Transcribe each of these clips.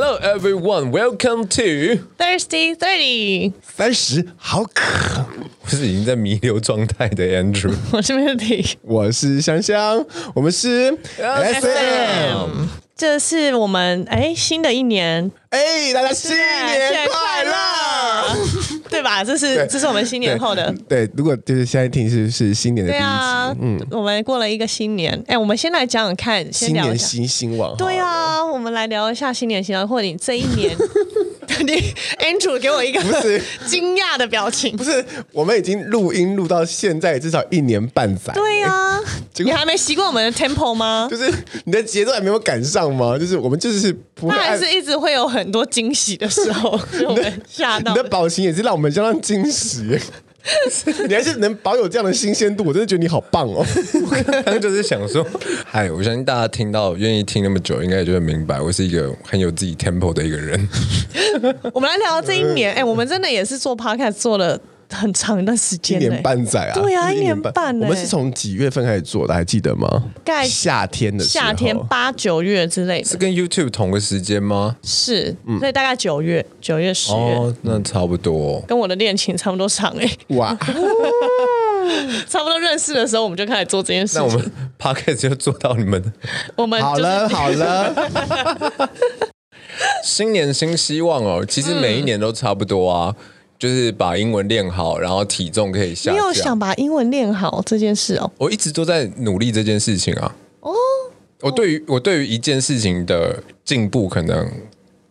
Hello everyone, welcome to Thirsty Thirty。三十好渴，我是已经在弥留状态的 Andrew，我是 Melody，我是香香，我们是 SM。这是我们哎新的一年，哎，大家新年快乐，对吧？这是这是我们新年后的对。如果就是现在听是是新年的第一集，啊、嗯，我们过了一个新年。哎，我们先来讲讲看，先聊一下新年新新网。对啊，我们来聊一下新年新望，或者你这一年。你 Andrew 给我一个不是 惊讶的表情，不是我们已经录音录到现在至少一年半载，对呀、啊，你还没习惯我们的 tempo 吗？就是你的节奏还没有赶上吗？就是我们就是不会，他还是一直会有很多惊喜的时候，我们吓到。你的表情也是让我们相当惊喜。你还是能保有这样的新鲜度，我真的觉得你好棒哦！我刚刚就是想说，嗨，我相信大家听到愿意听那么久，应该也就会明白，我是一个很有自己 tempo 的一个人。我们来聊这一年，哎、欸，我们真的也是做 podcast 做了。很长一段时间，一年半载啊！对啊，一年半。我们是从几月份开始做的？还记得吗？夏天的夏天八九月之类的，是跟 YouTube 同个时间吗？是，所以大概九月、九月、十月，哦，那差不多，跟我的恋情差不多长哎。哇，差不多认识的时候，我们就开始做这件事。那我们 Podcast 就做到你们，我们好了好了。新年新希望哦，其实每一年都差不多啊。就是把英文练好，然后体重可以下降。你有想把英文练好这件事哦？我一直都在努力这件事情啊。哦，我对于我对于一件事情的进步，可能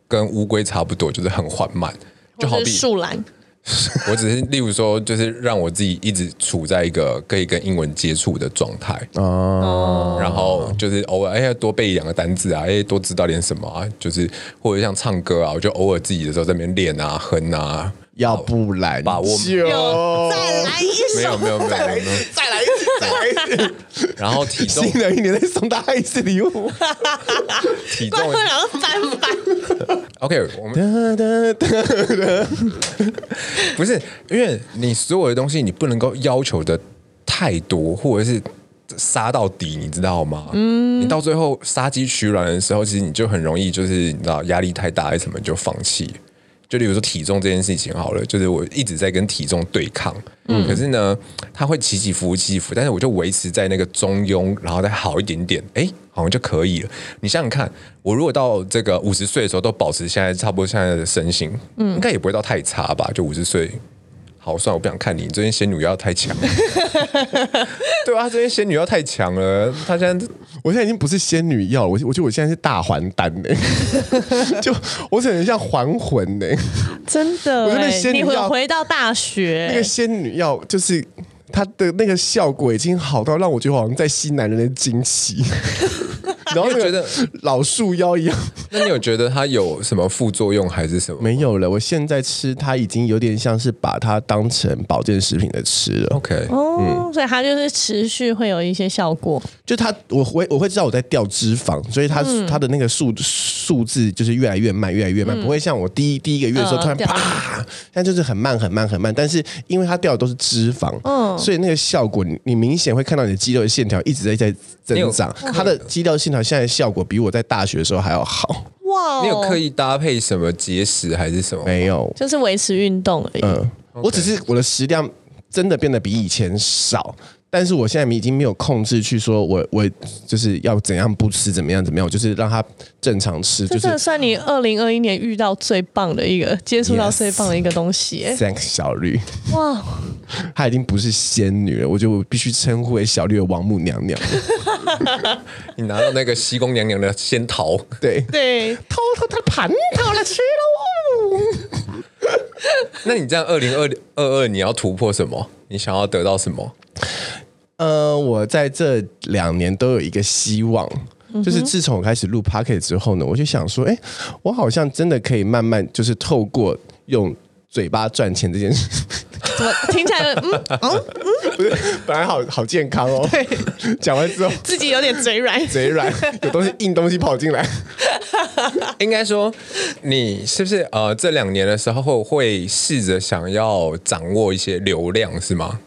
跟乌龟差不多，就是很缓慢，就好比树懒。我只是例如说，就是让我自己一直处在一个可以跟英文接触的状态哦。然后就是偶尔哎呀多背一两个单字啊，哎多知道点什么啊，就是或者像唱歌啊，我就偶尔自己的时候在那边练啊哼啊。要不然把我就再来一首，没有没有没有，再来一次，再来一次，再来一次。然后体重，新的一年再送大家一次礼物。体重然后翻翻。OK，我们不是因为你所有的东西，你不能够要求的太多，或者是杀到底，你知道吗？嗯。你到最后杀鸡取卵的时候，其实你就很容易就是你知道压力太大，还是什么就放弃。就例如说体重这件事情好了，就是我一直在跟体重对抗，嗯，可是呢，它会起起伏伏起伏，但是我就维持在那个中庸，然后再好一点点，哎，好像就可以了。你想想看，我如果到这个五十岁的时候都保持现在差不多现在的身形，嗯，应该也不会到太差吧？就五十岁。好，算了，我不想看你。你最近仙女要太强，对啊，这边仙女要太强了。他现在，我现在已经不是仙女药了，我我觉得我现在是大还丹呢。就我可能像还魂呢，真的。我觉得仙女药，你回到大学，那个仙女药就是它的那个效果已经好到让我觉得好像在吸男人的精气。然后觉得老树妖一样，那你有觉得它有什么副作用还是什么？没有了，我现在吃它已经有点像是把它当成保健食品的吃了。OK，哦，嗯、所以它就是持续会有一些效果。就它，我会我会知道我在掉脂肪，所以它、嗯、它的那个数数字就是越来越慢，越来越慢，嗯、不会像我第一第一个月的时候突然啪，但就是很慢很慢很慢。但是因为它掉的都是脂肪，嗯，所以那个效果你你明显会看到你的肌肉的线条一直在在增长，它的肌肉线条。现在效果比我在大学的时候还要好哇！你有刻意搭配什么节食还是什么？没有，就是维持运动而已。嗯，Okay. 我只是我的食量真的变得比以前少。但是我现在已经没有控制去说我，我我就是要怎样不吃，怎么样怎么样，我就是让他正常吃。就是这算你二零二一年遇到最棒的一个接触到最棒的一个东西。Thanks 小绿，哇，她已经不是仙女了，我就必须称呼为小绿的王母娘娘。你拿到那个西宫娘娘的仙桃，对对，偷偷她的蟠桃来吃了哦。那你这样二零二二二你要突破什么？你想要得到什么？呃，我在这两年都有一个希望，就是自从我开始录 Pocket 之后呢，我就想说，哎，我好像真的可以慢慢，就是透过用嘴巴赚钱这件事，怎么听起来嗯嗯嗯，不是，本来好好健康哦，对，讲完之后自己有点嘴软，嘴软，有东西硬东西跑进来，应该说你是不是呃这两年的时候会试着想要掌握一些流量是吗？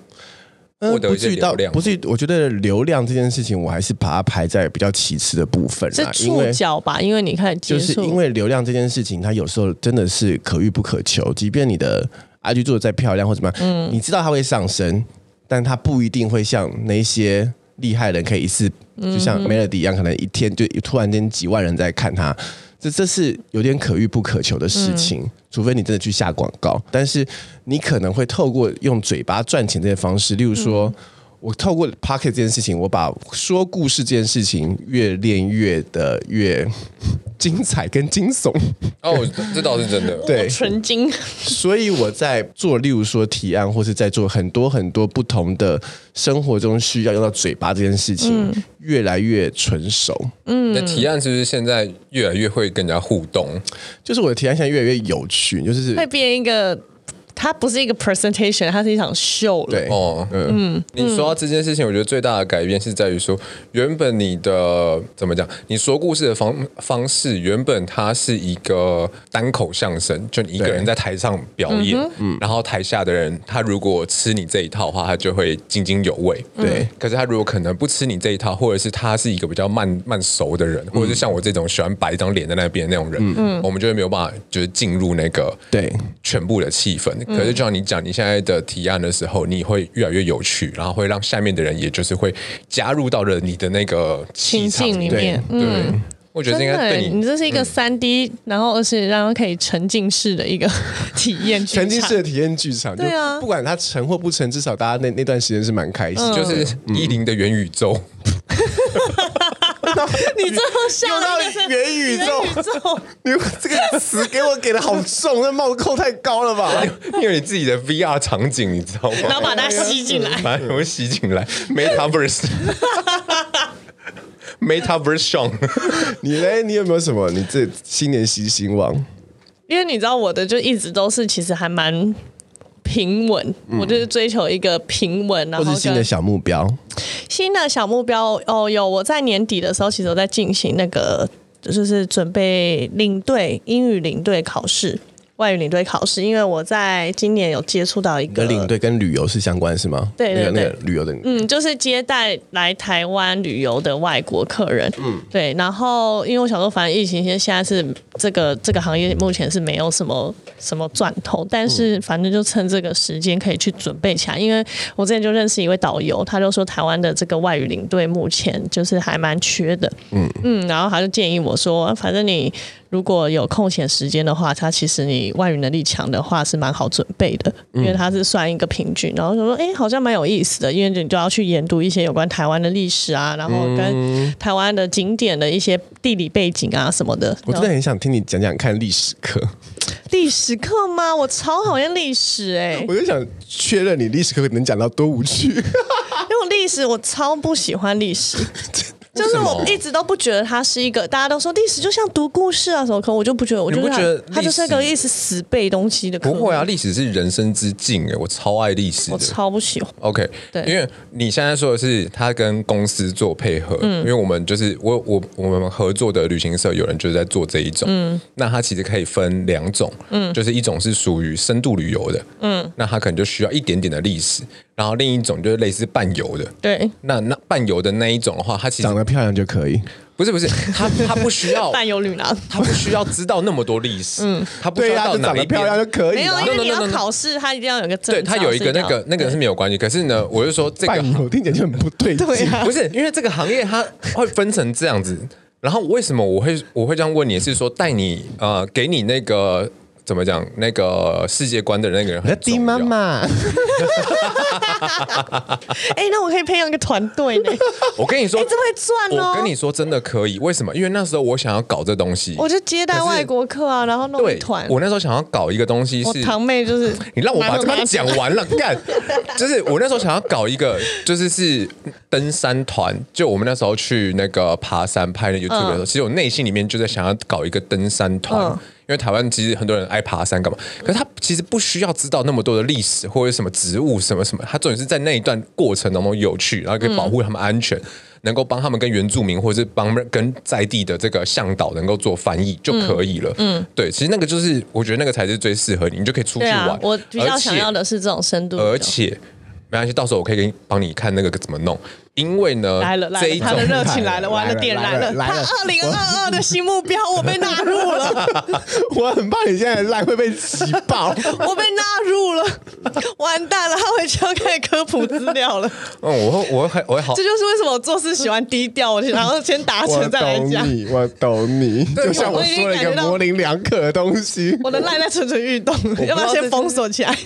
获得一些流量。不是，我觉得流量这件事情，我还是把它排在比较其次的部分啦。是触角吧？因为你看，就是因为流量这件事情，它有时候真的是可遇不可求。即便你的 IG 做的再漂亮或怎么样，嗯，你知道它会上升，但它不一定会像那些厉害人可以一次，就像 Melody 一样，可能一天就突然间几万人在看它。这这是有点可遇不可求的事情，嗯、除非你真的去下广告。但是你可能会透过用嘴巴赚钱这些方式，例如说，嗯、我透过 Pocket 这件事情，我把说故事这件事情越练越的越精彩跟惊悚。哦，这倒是真的，对，纯金。所以我在做，例如说提案，或是在做很多很多不同的生活中需要用到嘴巴这件事情，嗯、越来越纯熟。嗯，那提案是不是现在越来越会跟人家互动？就是我的提案现在越来越有趣，就是会变一个。它不是一个 presentation，它是一场秀了。对哦，嗯，你说到这件事情，我觉得最大的改变是在于说，原本你的怎么讲？你说故事的方方式，原本它是一个单口相声，就你一个人在台上表演，嗯，然后台下的人，他如果吃你这一套的话，他就会津津有味。对，可是他如果可能不吃你这一套，或者是他是一个比较慢慢熟的人，或者是像我这种喜欢摆一张脸在那边那种人，嗯，我们就会没有办法，就是进入那个对全部的气氛。可是就像你讲，你现在的提案的时候，你会越来越有趣，然后会让下面的人，也就是会加入到了你的那个情境里面。对，嗯、我觉得应该对你，你这是一个三 D，、嗯、然后而且让人可以沉浸式的一个 体验，沉浸式的体验剧场。对啊，不管它成或不成，至少大家那那段时间是蛮开心，嗯、就是一零的元宇宙。你最后笑到元宇宙，你这个词给我给的好重，那帽子扣太高了吧？因为你自己的 VR 场景，你知道吗？然后把它吸进来，把它吸进来，Metaverse，Metaverse 你嘞？你有没有什么？你这新年新希望？因为你知道我的就一直都是，其实还蛮。平稳，嗯、我就是追求一个平稳，然后或是新的小目标。新的小目标哦，有我在年底的时候，其实我在进行那个，就是准备领队英语领队考试。外语领队考试，因为我在今年有接触到一个领队跟旅游是相关是吗？对对对，那个旅游的嗯，就是接待来台湾旅游的外国客人，嗯，对。然后因为我想说，反正疫情现在是这个这个行业目前是没有什么什么赚头，但是反正就趁这个时间可以去准备起来。因为我之前就认识一位导游，他就说台湾的这个外语领队目前就是还蛮缺的，嗯嗯，然后他就建议我说，反正你。如果有空闲时间的话，它其实你外语能力强的话是蛮好准备的，因为它是算一个平均。然后就说，哎、欸，好像蛮有意思的，因为你就要去研读一些有关台湾的历史啊，然后跟台湾的景点的一些地理背景啊什么的。我真的很想听你讲讲看历史课。历史课吗？我超讨厌历史哎、欸！我就想确认你历史课能讲到多无趣。因为我历史我超不喜欢历史。就是我一直都不觉得它是一个，大家都说历史就像读故事啊什么，可我就不觉得，我就觉得它就是一个一直死背东西的。不会啊，历史是人生之境哎，我超爱历史，我超不喜欢。OK，对，因为你现在说的是他跟公司做配合，嗯，因为我们就是我我我们合作的旅行社有人就是在做这一种，嗯，那它其实可以分两种，嗯，就是一种是属于深度旅游的，嗯，那它可能就需要一点点的历史。然后另一种就是类似伴游的，对，那那伴游的那一种的话，它其实长得漂亮就可以，不是不是，他他不需要 伴有女郎，他不需要知道那么多历史，嗯，他不需要到哪一边。漂亮就可以，没有，因为你要考试，他一定要有个证，对他有一个那个那个是没有关系，可是呢，我就说这个伴游听起来就很不对劲，不是因为这个行业它会分成这样子，然后为什么我会我会这样问你？是说带你呃给你那个。怎么讲？那个世界观的那个人很重要。妈妈，哎，那我可以培养一个团队呢。我跟你说，哎，这会赚哦。我跟你说，真的可以。为什么？因为那时候我想要搞这东西，我就接待外国客啊，然后弄一团。我那时候想要搞一个东西，是堂妹，就是 你让我把这个讲完了干。就是我那时候想要搞一个，就是是登山团。就我们那时候去那个爬山拍那 YouTube 的时候，其实我内心里面就在想要搞一个登山团。因为台湾其实很多人爱爬山干嘛，可是他其实不需要知道那么多的历史或者什么植物什么什么，他重点是在那一段过程当中有趣，然后可以保护他们安全，嗯、能够帮他们跟原住民或者是帮跟在地的这个向导能够做翻译就可以了。嗯，对，其实那个就是我觉得那个才是最适合你，你就可以出去玩。啊、我比较想要的是这种深度，而且没关系，到时候我可以给你帮你看那个怎么弄。因为呢，来了来了，他的热情来了，完了点燃了，他二零二二的新目标，我被纳入了。我很怕你现在赖会被挤爆，我被纳入了，完蛋了，他回去要开始科普资料了。嗯，我会我会我会好，这就是为什么我做事喜欢低调，我然后先达成再来讲。你，我懂你，就像我说了一个模棱两可的东西。我的赖在蠢蠢欲动，要不要先封锁起来？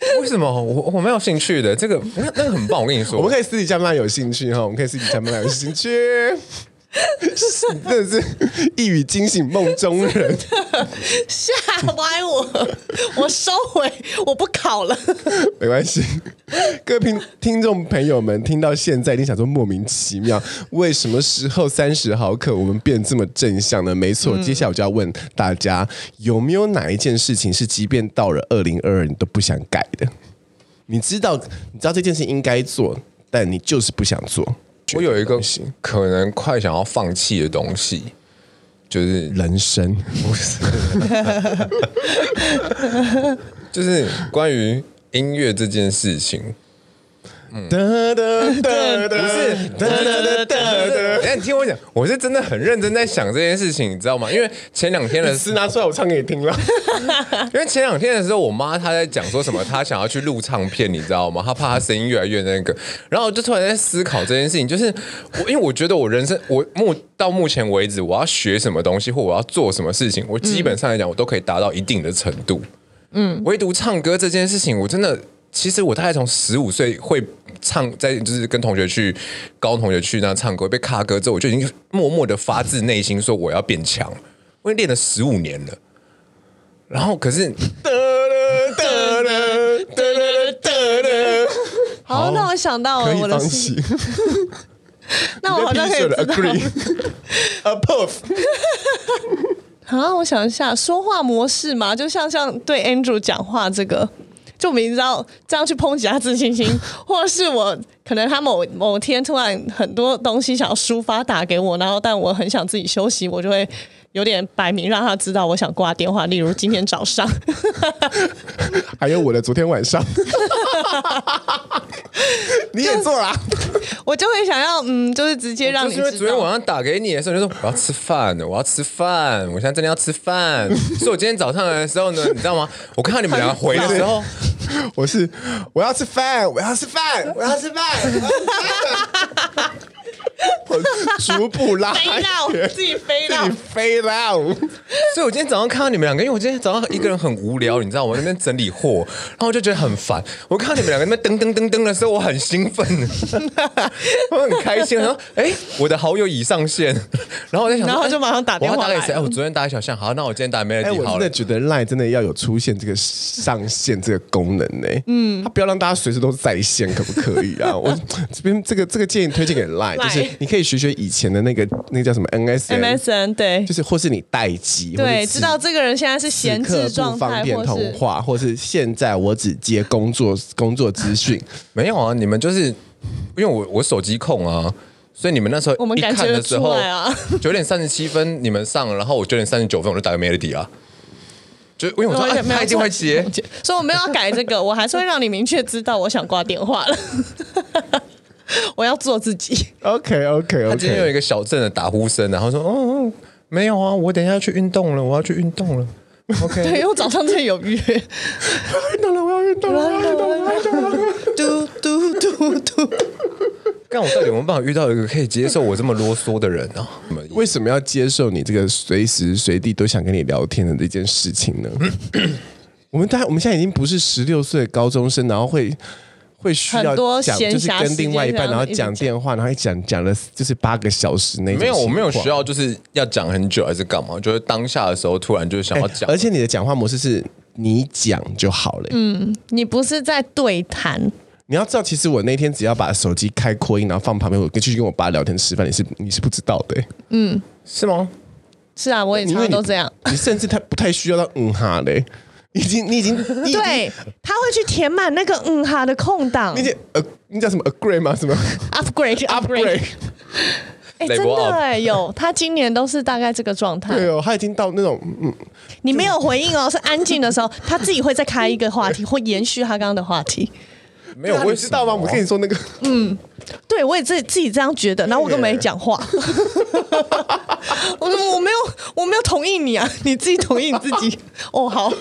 为什么我我没有兴趣的？这个那那个很棒，我跟你说，我们可以私底下慢慢有兴趣哈，我们可以私底下慢慢有兴趣。真的是一语惊醒梦中人，吓歪我，我收回，我不考了。没关系，各位听听众朋友们，听到现在一定想说莫名其妙，为什么时候三十毫克我们变这么正向呢？没错，接下来我就要问大家，有没有哪一件事情是即便到了二零二二你都不想改的？你知道，你知道这件事应该做，但你就是不想做。我有一个可能快想要放弃的东西，就是人生，不是，就是关于音乐这件事情。嗯，不是，哎，你听我讲，我是真的很认真在想这件事情，你知道吗？因为前两天的诗拿出来，我唱给你听了。因为前两天的时候，我妈她在讲说什么，她想要去录唱片，你知道吗？她怕她声音越来越那个，然后我就突然在思考这件事情，就是我，因为我觉得我人生，我目到目前为止，我要学什么东西或我要做什么事情，我基本上来讲，我都可以达到一定的程度。嗯，唯独唱歌这件事情，我真的。其实我大概从十五岁会唱，在就是跟同学去高同学去那唱歌，被卡歌之后，我就已经默默的发自内心说我要变强，我已经练了十五年了。然后可是，好，那我想到了我的事，那我好像可以知道。Approve。好，我想一下，说话模式嘛，就像像对 Andrew 讲话这个。就明知道这样去抨击他自信心，或者是我可能他某某天突然很多东西想要抒发打给我，然后但我很想自己休息，我就会有点摆明让他知道我想挂电话。例如今天早上，还有我的昨天晚上，你也做了，我就会想要嗯，就是直接让你知道。因为昨天晚上打给你的时候，你就说我要吃饭，我要吃饭，我现在真的要吃饭。所以我今天早上来的时候呢，你知道吗？我看到你们两个回的时候。我是我要吃饭，我要吃饭，我要吃饭。我 逐步拉远，自己飞到，自己飞到。所以，我今天早上看到你们两个，因为我今天早上一个人很无聊，你知道，我在那边整理货，然后我就觉得很烦。我看到你们两个那边噔噔噔噔的时候，我很兴奋，我很开心。然后，哎，我的好友已上线，然后我在想，然后就马上打电话。我打给谁？哎，我昨天打给小象，好，那我今天打没了。哎，我真的觉得 Line 真的要有出现这个上线这个功能呢。嗯，他不要让大家随时都在线，可不可以啊？我这边这个这个建议推荐给 Line，就是你可以。学学以前的那个那个叫什么 NSN，MSN 对，就是或是你代机，对，知道这个人现在是闲置状态，方便通话，或是现在我只接工作 工作资讯。没有啊，你们就是因为我我手机控啊，所以你们那时候我们一看的时候啊，九点三十七分你们上，然后我九点三十九分我就打个 Melody 啊，就因为我说他一定会接，所以我没有要改这个，我还是会让你明确知道我想挂电话了。我要做自己。OK OK OK。他今天有一个小镇的打呼声，然后说：“哦哦，没有啊，我等一下要去运动了，我要去运动了。” OK。对，因为我早上真的有约。运动了，我要运动了，我要运动了，我要运动了。嘟嘟嘟嘟。但我到底有没有办法遇到一个可以接受我这么啰嗦的人呢？为什么要接受你这个随时随地都想跟你聊天的这件事情呢？我们大，我们现在已经不是十六岁高中生，然后会。会需要讲，就是跟另外一半，然后讲电话，然后一讲讲了就是八个小时那种。没有，我没有需要就是要讲很久还是干嘛？就是当下的时候突然就想要讲。而且你的讲话模式是你讲就好了。嗯，你不是在对谈。你要知道，其实我那天只要把手机开扩音，然后放旁边，我继续跟我爸聊天吃饭，你是你是不知道的。嗯，是吗？是啊，我也常常都这样。你甚至他不太需要到嗯哈嘞。已经，你已经，对，他会去填满那个嗯哈的空档。你呃，你叫什么 upgrade 吗？什么 upgrade？upgrade？哎，真的哎，有，他今年都是大概这个状态。对哦，他已经到那种嗯，你没有回应哦，是安静的时候，他自己会再开一个话题，会延续他刚刚的话题。没有，我知道吗？我跟你说那个，嗯，对我也自己自己这样觉得，然后我都没讲话。我说我没有，我没有同意你啊，你自己同意你自己。哦，好。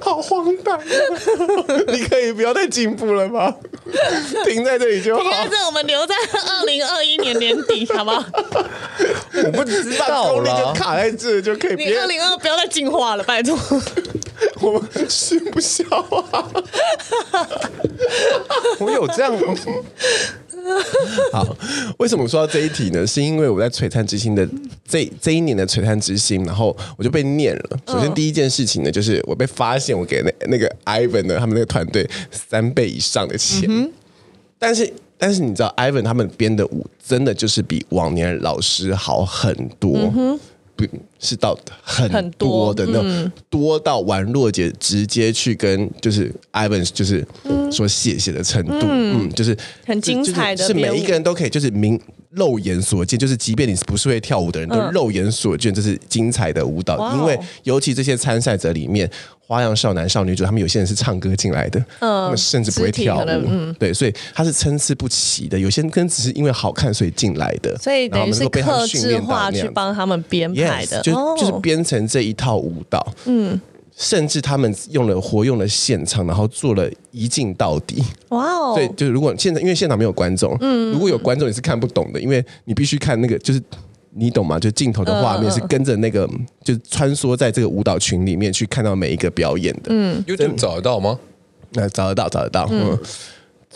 好荒诞！你可以不要再进步了吗？停在这里就好。停在这，我们留在二零二一年年底，好不好？我不知道功力就卡在这就可以。你二零二不要再进化了，拜托。我们吃不消啊！我有这样。好，为什么说到这一题呢？是因为我在璀璨之星的这这一年的璀璨之星，然后我就被念了。首先第一件事情呢，就是我被发现我给那那个 Ivan 的他们那个团队三倍以上的钱。嗯、但是但是你知道，Ivan 他们编的舞真的就是比往年老师好很多。嗯不是到很多的那种，多到宛若姐直接去跟就是 Ivan 就是说谢谢的程度，嗯，就是很精彩的，是每一个人都可以就是明肉眼所见，就是即便你不是会跳舞的人都肉眼所见，这是精彩的舞蹈，因为尤其这些参赛者里面。花样少男少女组，他们有些人是唱歌进来的，嗯，他们甚至不会跳舞，嗯，对，所以他是参差不齐的。有些人跟只是因为好看所以进来的，所以等于是客制化去帮他们编排的，就就是编成这一套舞蹈，嗯，甚至他们用了活用了现场，然后做了一镜到底，哇哦！对，就是如果现在因为现场没有观众，嗯，如果有观众你是看不懂的，因为你必须看那个就是。你懂吗？就镜头的画面是跟着那个，嗯、就穿梭在这个舞蹈群里面去看到每一个表演的。嗯，YouTube 找得到吗？那、呃、找得到，找得到。嗯，嗯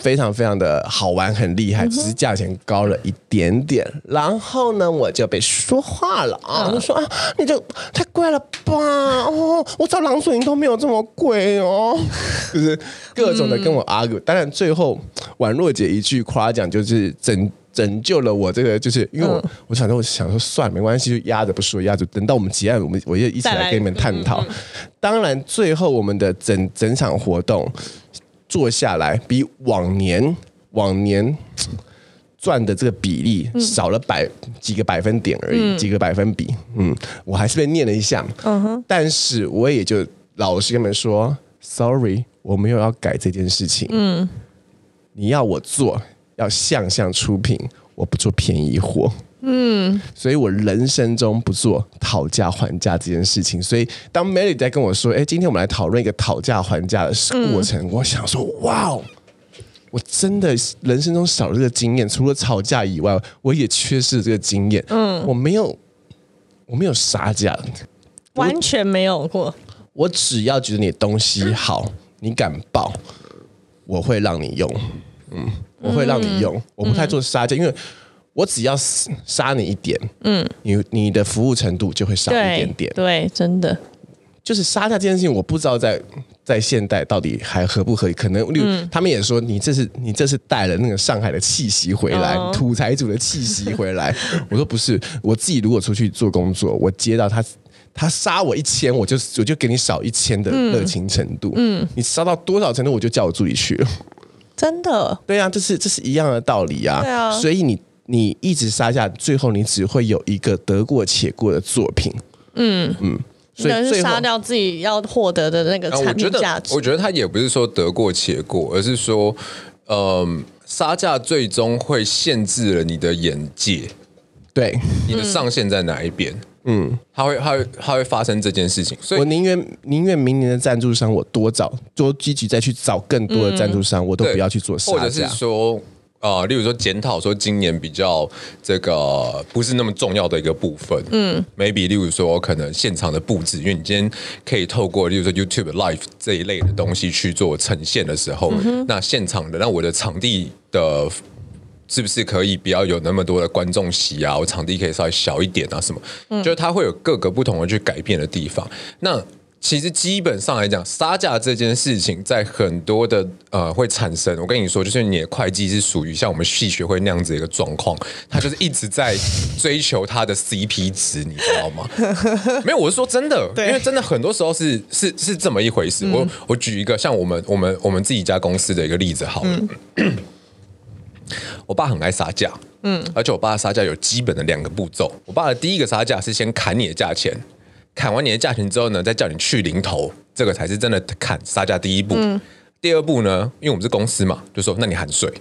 非常非常的好玩，很厉害，只是价钱高了一点点。嗯、然后呢，我就被说话了啊！我、嗯、说啊，你就太贵了吧？哦，我找郎水银都没有这么贵哦。就是各种的跟我 argue、嗯。当然，最后宛若姐一句夸奖，就是拯。拯救了我，这个就是因为我，嗯、我想说，我想说，算了，没关系，就压着不说，压着，等到我们结案，我们我就一起来跟你们探讨。嗯嗯、当然，最后我们的整整场活动做下来，比往年往年赚的这个比例少了百、嗯、几个百分点而已，嗯、几个百分比。嗯，我还是被念了一下，嗯哼，但是我也就老实跟你们说，sorry，我没有要改这件事情。嗯，你要我做。要向向出品，我不做便宜货。嗯，所以我人生中不做讨价还价这件事情。所以当 Mary 在跟我说：“哎，今天我们来讨论一个讨价还价的过程。嗯”我想说：“哇哦，我真的人生中少了这个经验，除了吵架以外，我也缺失这个经验。嗯，我没有，我没有杀价，完全没有过。我，我只要觉得你东西好，你敢报，我会让你用。嗯。”我会让你用，嗯、我不太做杀价，嗯、因为我只要杀你一点，嗯，你你的服务程度就会少一点点。对，对，真的，就是杀价这件事情，我不知道在在现代到底还合不合理。可能，嗯、他们也说你这是你这是带了那个上海的气息回来，哦、土财主的气息回来。我说不是，我自己如果出去做工作，我接到他他杀我一千，我就我就给你少一千的热情程度。嗯，你杀到多少程度，我就叫我助理去了。真的，对啊，这是这是一样的道理啊。对啊，所以你你一直杀价，最后你只会有一个得过且过的作品。嗯嗯，所以是杀掉自己要获得的那个产品价值。我觉得他也不是说得过且过，而是说，嗯，杀价最终会限制了你的眼界，对，你的上限在哪一边？嗯嗯，他会，他会，他会发生这件事情，所以我宁愿宁愿明年的赞助商我多找，多积极再去找更多的赞助商，嗯、我都不要去做杀价。或者是说，呃，例如说检讨说今年比较这个不是那么重要的一个部分，嗯，maybe 例如说可能现场的布置，因为你今天可以透过例如说 YouTube Live 这一类的东西去做呈现的时候，嗯、那现场的那我的场地的。是不是可以不要有那么多的观众席啊？我场地可以稍微小一点啊？什么？嗯，就是它会有各个不同的去改变的地方。那其实基本上来讲，杀价这件事情，在很多的呃会产生。我跟你说，就是你的会计是属于像我们系学会那样子一个状况，他就是一直在追求他的 CP 值，你知道吗？没有，我是说真的，因为真的很多时候是是是这么一回事。嗯、我我举一个像我们我们我们自己家公司的一个例子好了。嗯 我爸很爱杀价，嗯，而且我爸的杀价有基本的两个步骤。我爸的第一个杀价是先砍你的价钱，砍完你的价钱之后呢，再叫你去零头，这个才是真的砍杀价第一步。嗯、第二步呢，因为我们是公司嘛，就说那你含税，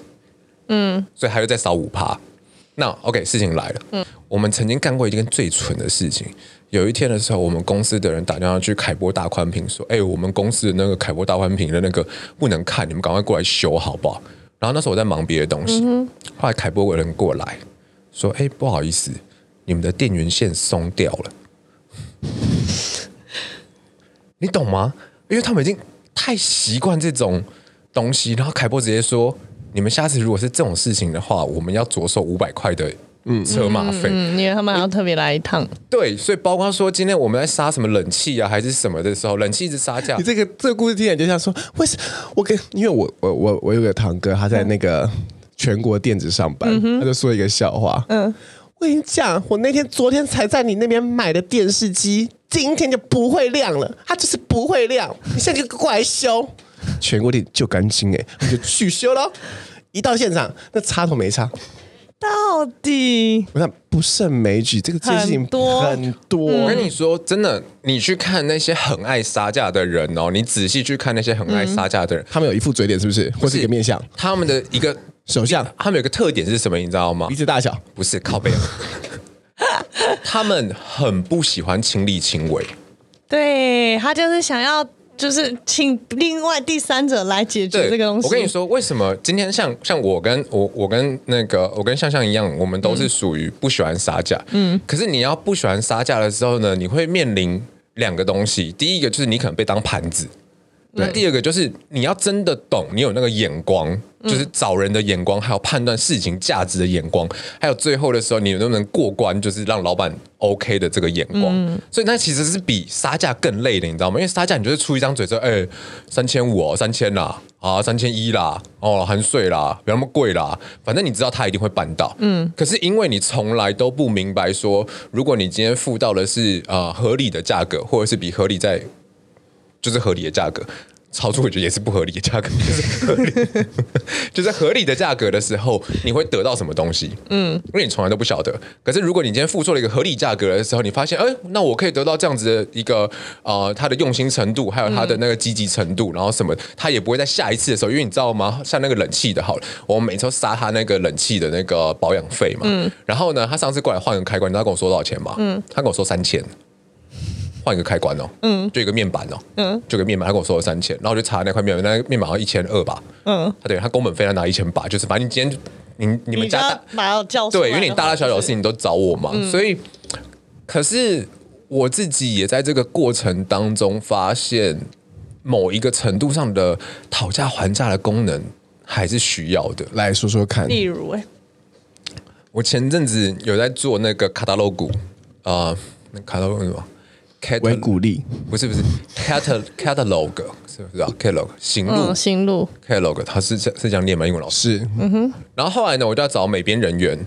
嗯，所以还会再少五趴。那 OK，事情来了，嗯，我们曾经干过一件最蠢的事情。有一天的时候，我们公司的人打电话去凯波大宽屏说：“哎、欸，我们公司的那个凯波大宽屏的那个不能看，你们赶快过来修好不好？”然后那时候我在忙别的东西，嗯、后来凯波有人过来说：“哎、欸，不好意思，你们的电源线松掉了。” 你懂吗？因为他们已经太习惯这种东西，然后凯波直接说：“你们下次如果是这种事情的话，我们要着手五百块的车马费。”嗯，因为他们还要特别来一趟。对，所以包括说今天我们在杀什么冷气啊，还是什么的时候，冷气一直杀价。你这个这个故事听起来就像说，为什么我跟因为我我我我有个堂哥，他在那个全国电子上班，嗯、他就说一个笑话。嗯，我跟你讲，我那天昨天才在你那边买的电视机。今天就不会亮了，它就是不会亮。你现在就过来修，全国店就干净哎，你就去修喽。一到现场，那插头没插，到底我想不胜枚举。这个事情很多很多。我跟你说，真的，你去看那些很爱杀价的人哦，你仔细去看那些很爱杀价的人，他们有一副嘴脸，是不是？或是一个面相？他们的一个手相，他们有个特点是什么？你知道吗？鼻子大小？不是，靠背。他们很不喜欢亲力亲为，对，他就是想要，就是请另外第三者来解决这个东西。我跟你说，为什么今天像像我跟我我跟那个我跟向向一样，我们都是属于不喜欢杀价。嗯，可是你要不喜欢杀价的时候呢，你会面临两个东西。第一个就是你可能被当盘子。那第二个就是你要真的懂，你有那个眼光，就是找人的眼光，还有判断事情价值的眼光，还有最后的时候你能不能过关，就是让老板 OK 的这个眼光。所以那其实是比杀价更累的，你知道吗？因为杀价你就是出一张嘴说，哎，三千五哦，三千啦，啊，三千一啦，哦，含税啦，不要那么贵啦，反正你知道他一定会办到。嗯。可是因为你从来都不明白说，如果你今天付到的是呃合理的价格，或者是比合理在。就是合理的价格，超出我觉得也是不合理的价格，就是合理，就是合理的价格的时候，你会得到什么东西？嗯，因为你从来都不晓得。可是如果你今天付出了一个合理价格的时候，你发现，哎、欸，那我可以得到这样子的一个呃，他的用心程度，还有他的那个积极程度，然后什么，他也不会在下一次的时候，因为你知道吗？像那个冷气的，好了，我们每次都杀他那个冷气的那个保养费嘛。嗯。然后呢，他上次过来换个开关，你知道他跟我说多少钱吗？嗯。他跟我说三千。换一个开关哦，嗯，就一个面板哦，嗯，就一个面板，他跟我说了三千，然后我就查那块面板，那个面板好像一千二吧，嗯，他等于他工本费要拿一千八，就是反正你今天你你们家大对，因为你大大小小的事情都找我嘛，嗯、所以可是我自己也在这个过程当中发现，某一个程度上的讨价还价的功能还是需要的，来说说看，例如哎，我前阵子有在做那个卡塔罗古啊，那卡塔罗古什么？维古力不是不是 catalog catalog 是不是？啊 catalog 行路行路 catalog 他是讲是这样念吗？英文老师。嗯哼，然后后来呢，我就要找美编人员，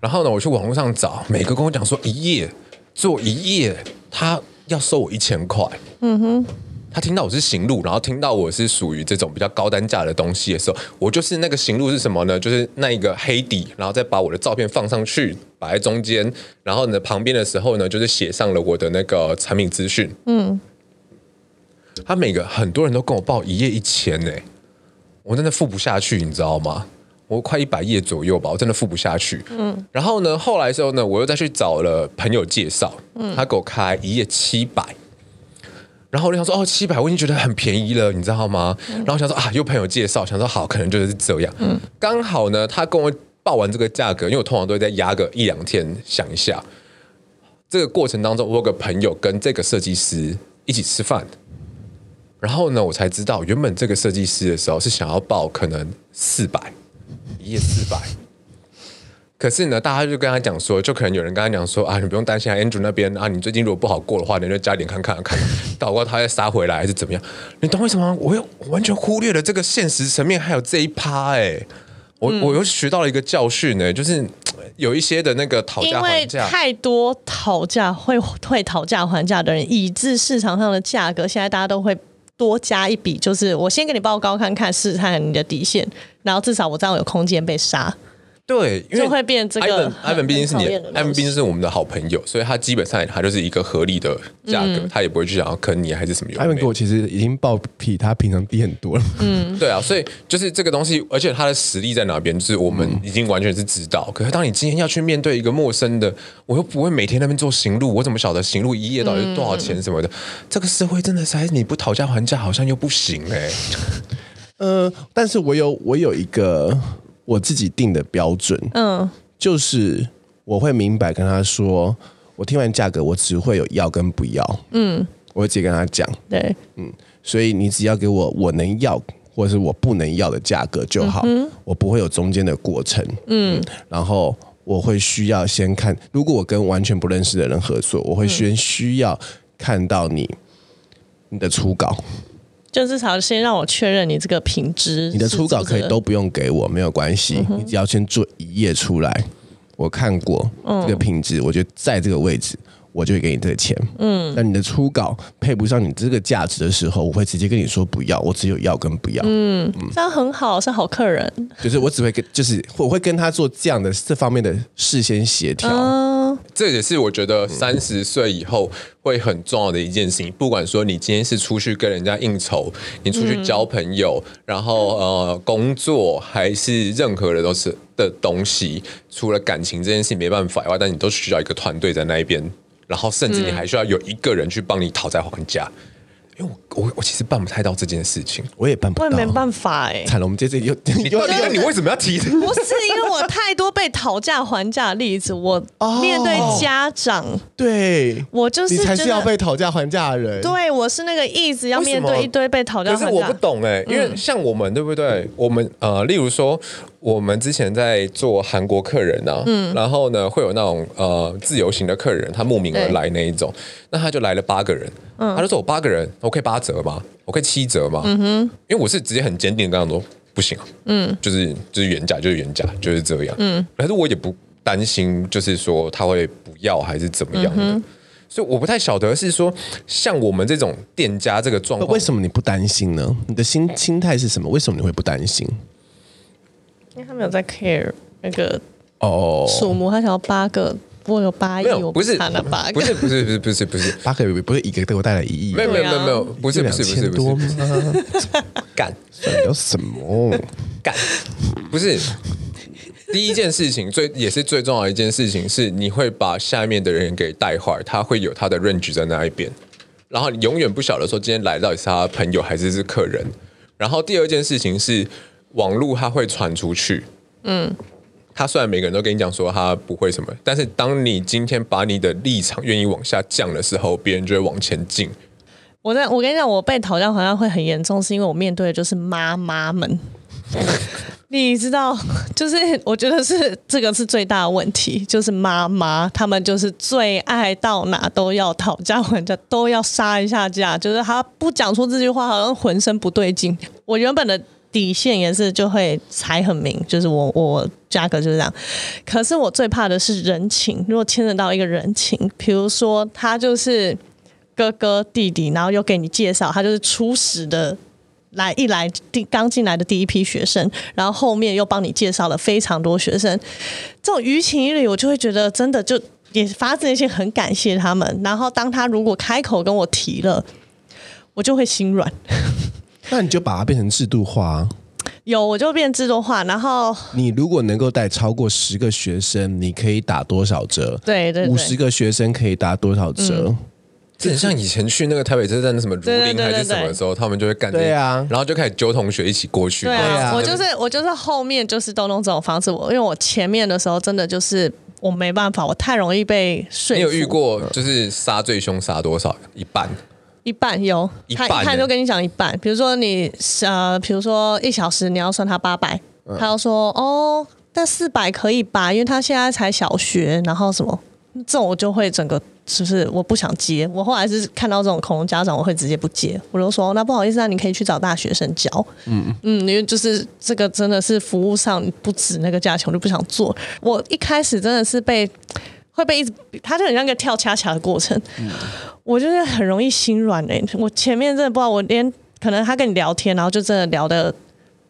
然后呢，我去网络上找，每个跟我讲说一页做一页，他要收我一千块，嗯哼。他听到我是行路，然后听到我是属于这种比较高单价的东西的时候，我就是那个行路是什么呢？就是那一个黑底，然后再把我的照片放上去，摆在中间，然后呢旁边的时候呢，就是写上了我的那个产品资讯。嗯，他每个很多人都跟我报一页一千呢，我真的付不下去，你知道吗？我快一百页左右吧，我真的付不下去。嗯，然后呢，后来的时候呢，我又再去找了朋友介绍，嗯，他给我开一页七百。然后我就想说，哦，七百我已经觉得很便宜了，你知道吗？嗯、然后想说啊，有朋友介绍，想说好，可能就是这样。嗯，刚好呢，他跟我报完这个价格，因为我通常都会再压个一两天想一下。这个过程当中，我有个朋友跟这个设计师一起吃饭，然后呢，我才知道原本这个设计师的时候是想要报可能四百，一夜四百。可是呢，大家就跟他讲说，就可能有人跟他讲说啊，你不用担心啊，Andrew 那边啊，你最近如果不好过的话，你就加点看看看，到过他再杀回来还是怎么样？你懂为什么？我又完全忽略了这个现实层面，还有这一趴哎，我、嗯、我又学到了一个教训呢，就是有一些的那个讨价还价太多讨价会会讨价还价的人，以致市场上的价格现在大家都会多加一笔，就是我先给你报高看看试探你的底线，然后至少我这样有空间被杀。对，因为就会变这个艾文，艾文毕竟是你艾文毕竟是我们的好朋友，所以他基本上他就是一个合理的价格，嗯他也不会去想要坑你还是什么。艾文给我其实已经报比他平常低很多了。嗯，对啊，所以就是这个东西，而且他的实力在哪边，就是我们已经完全是知道。可是当你今天要去面对一个陌生的，我又不会每天那边做行路，我怎么晓得行路一夜到底是多少钱什么的？这个社会真的是，还是你不讨价还价好像又不行哎、呃，但是我有我有一个我自己定的标准，嗯，就是我会明白跟他说，我听完价格，我只会有要跟不要，嗯，我会直接跟他讲，对，嗯所以你只要给我我能要或者是我不能要的价格就好，我不会有中间的过程，嗯，然后我会需要先看，如果我跟完全不认识的人合作，我会先需要看到你你的初稿，就至少先让我确认你这个品质，你的初稿可以都不用给我，没有关系，你只要先做一页出来，我看过这个品质，我觉得在这个位置。我就会给你这个钱，嗯，那你的初稿配不上你这个价值的时候，我会直接跟你说不要，我只有要跟不要，嗯，这样很好，是好客人，就是我只会跟，就是我会跟他做这样的这方面的事先协调，嗯，这也是我觉得三十岁以后会很重要的一件事情。不管说你今天是出去跟人家应酬，你出去交朋友，然后呃工作，还是任何的都是的东西，除了感情这件事情没办法以外，但你都需要一个团队在那一边。然后甚至你还需要有一个人去帮你讨债还价，因为我我我其实办不太到这件事情，我也办不到，我也没办法哎、欸。惨了，我们这这又你为什么要提？不是因为我太多被讨价还价的例子，我面对家长，哦、对我就是你才是要被讨价还价的人。对，我是那个一直要面对一堆被讨价还价。可是我不懂哎、欸，因为像我们对不对？我们呃，例如说。我们之前在做韩国客人啊，嗯，然后呢，会有那种呃自由行的客人，他慕名而来那一种，那他就来了八个人，嗯，他就说我八个人，我可以八折吗？我可以七折吗？嗯哼，因为我是直接很坚定的跟他说不行啊，嗯，就是就是原价就是原价就是这样，嗯，可是我也不担心，就是说他会不要还是怎么样的，嗯、所以我不太晓得是说像我们这种店家这个状况，为什么你不担心呢？你的心心态是什么？为什么你会不担心？因为他没有在 care 那个哦数目，他想要八个，我有八亿，我不是差那八个，不是不是不是不是。不是八个，不是一个给我带来一亿，没有没有没有没有，不是不是不是不是干。有什么？干。不是。第一件事情最也是最重要的一件事情是你会把下面的人给带坏，他会有他的 range 在那一边，然后你永远不晓得说今天来到底是他朋友还是是客人，然后第二件事情是。网络它会传出去，嗯，他虽然每个人都跟你讲说他不会什么，但是当你今天把你的立场愿意往下降的时候，别人就会往前进。我在我跟你讲，我被讨价还价会很严重，是因为我面对的就是妈妈们，你知道，就是我觉得是这个是最大的问题，就是妈妈他们就是最爱到哪都要讨价还价，都要杀一下价，就是他不讲出这句话，好像浑身不对劲。我原本的。底线也是就会踩很明，就是我我价格就是这样。可是我最怕的是人情，如果牵扯到一个人情，比如说他就是哥哥弟弟，然后又给你介绍，他就是初始的来一来第刚进来的第一批学生，然后后面又帮你介绍了非常多学生，这种于情于理，我就会觉得真的就也发自内心很感谢他们。然后当他如果开口跟我提了，我就会心软。那你就把它变成制度化，有我就变制度化，然后你如果能够带超过十个学生，你可以打多少折？对对，五十个学生可以打多少折？嗯、这很像以前去那个台北车站的什么如林还是什么时候，他们就会干对啊，然后就开始揪同学一起过去。对啊，我就是我就是后面就是都弄这种方式，我因为我前面的时候真的就是我没办法，我太容易被。你有遇过就是杀最凶杀多少？一半。一半有，一半他一看就跟你讲一半。比如说你呃，比如说一小时你要算他八百，他要说哦，那四百可以吧？因为他现在才小学，然后什么这种我就会整个就是我不想接。我后来是看到这种恐龙家长，我会直接不接。我就说那不好意思啊，你可以去找大学生教。嗯嗯，因为就是这个真的是服务上不止那个价钱，我就不想做。我一开始真的是被。会被一直，他就很像一个跳恰恰的过程，嗯、我就是很容易心软哎、欸。我前面真的不知道，我连可能他跟你聊天，然后就真的聊的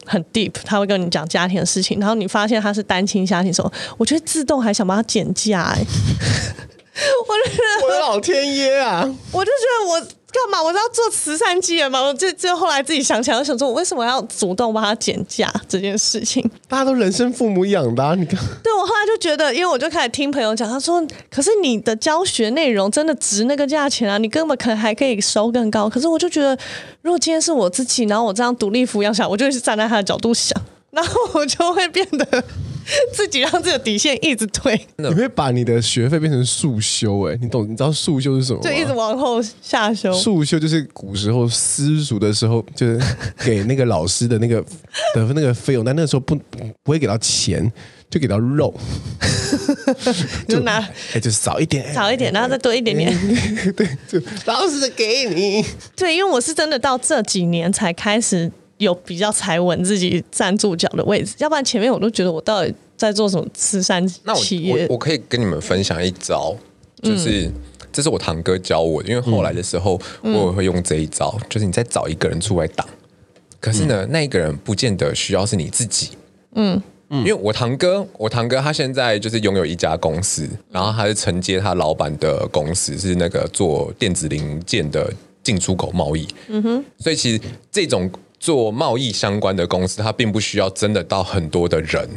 很 deep，他会跟你讲家庭的事情，然后你发现他是单亲家庭的时候，我觉得自动还想帮他减价哎，我就觉得我的老天爷啊！我就觉得我干嘛？我是要做慈善机了吗？我这这后来自己想起来，我想说，我为什么要主动帮他减价这件事情？大家都人生父母养的、啊，你看。对，我后来就觉得，因为我就开始听朋友讲，他说，可是你的教学内容真的值那个价钱啊，你根本可能还可以收更高。可是我就觉得，如果今天是我自己，然后我这样独立抚养下，我就会是站在他的角度想，然后我就会变得。自己让自己的底线一直推，你会把你的学费变成速修哎，你懂？你知道速修是什么吗？就一直往后下修。速修就是古时候私塾的时候，就是给那个老师的那个 的那个费用，但那个时候不不会给到钱，就给到肉，就拿哎，就少一点，少一点，然后再多一点点，对，就老实的给你。对，因为我是真的到这几年才开始。有比较踩稳自己站住脚的位置，要不然前面我都觉得我到底在做什么慈善企业。那我我，我可以跟你们分享一招，就是、嗯、这是我堂哥教我的，因为后来的时候我也会用这一招，嗯、就是你再找一个人出来挡，可是呢，嗯、那一个人不见得需要是你自己。嗯嗯，因为我堂哥，我堂哥他现在就是拥有一家公司，然后他是承接他老板的公司，是那个做电子零件的进出口贸易。嗯哼，所以其实这种。做贸易相关的公司，他并不需要真的到很多的人。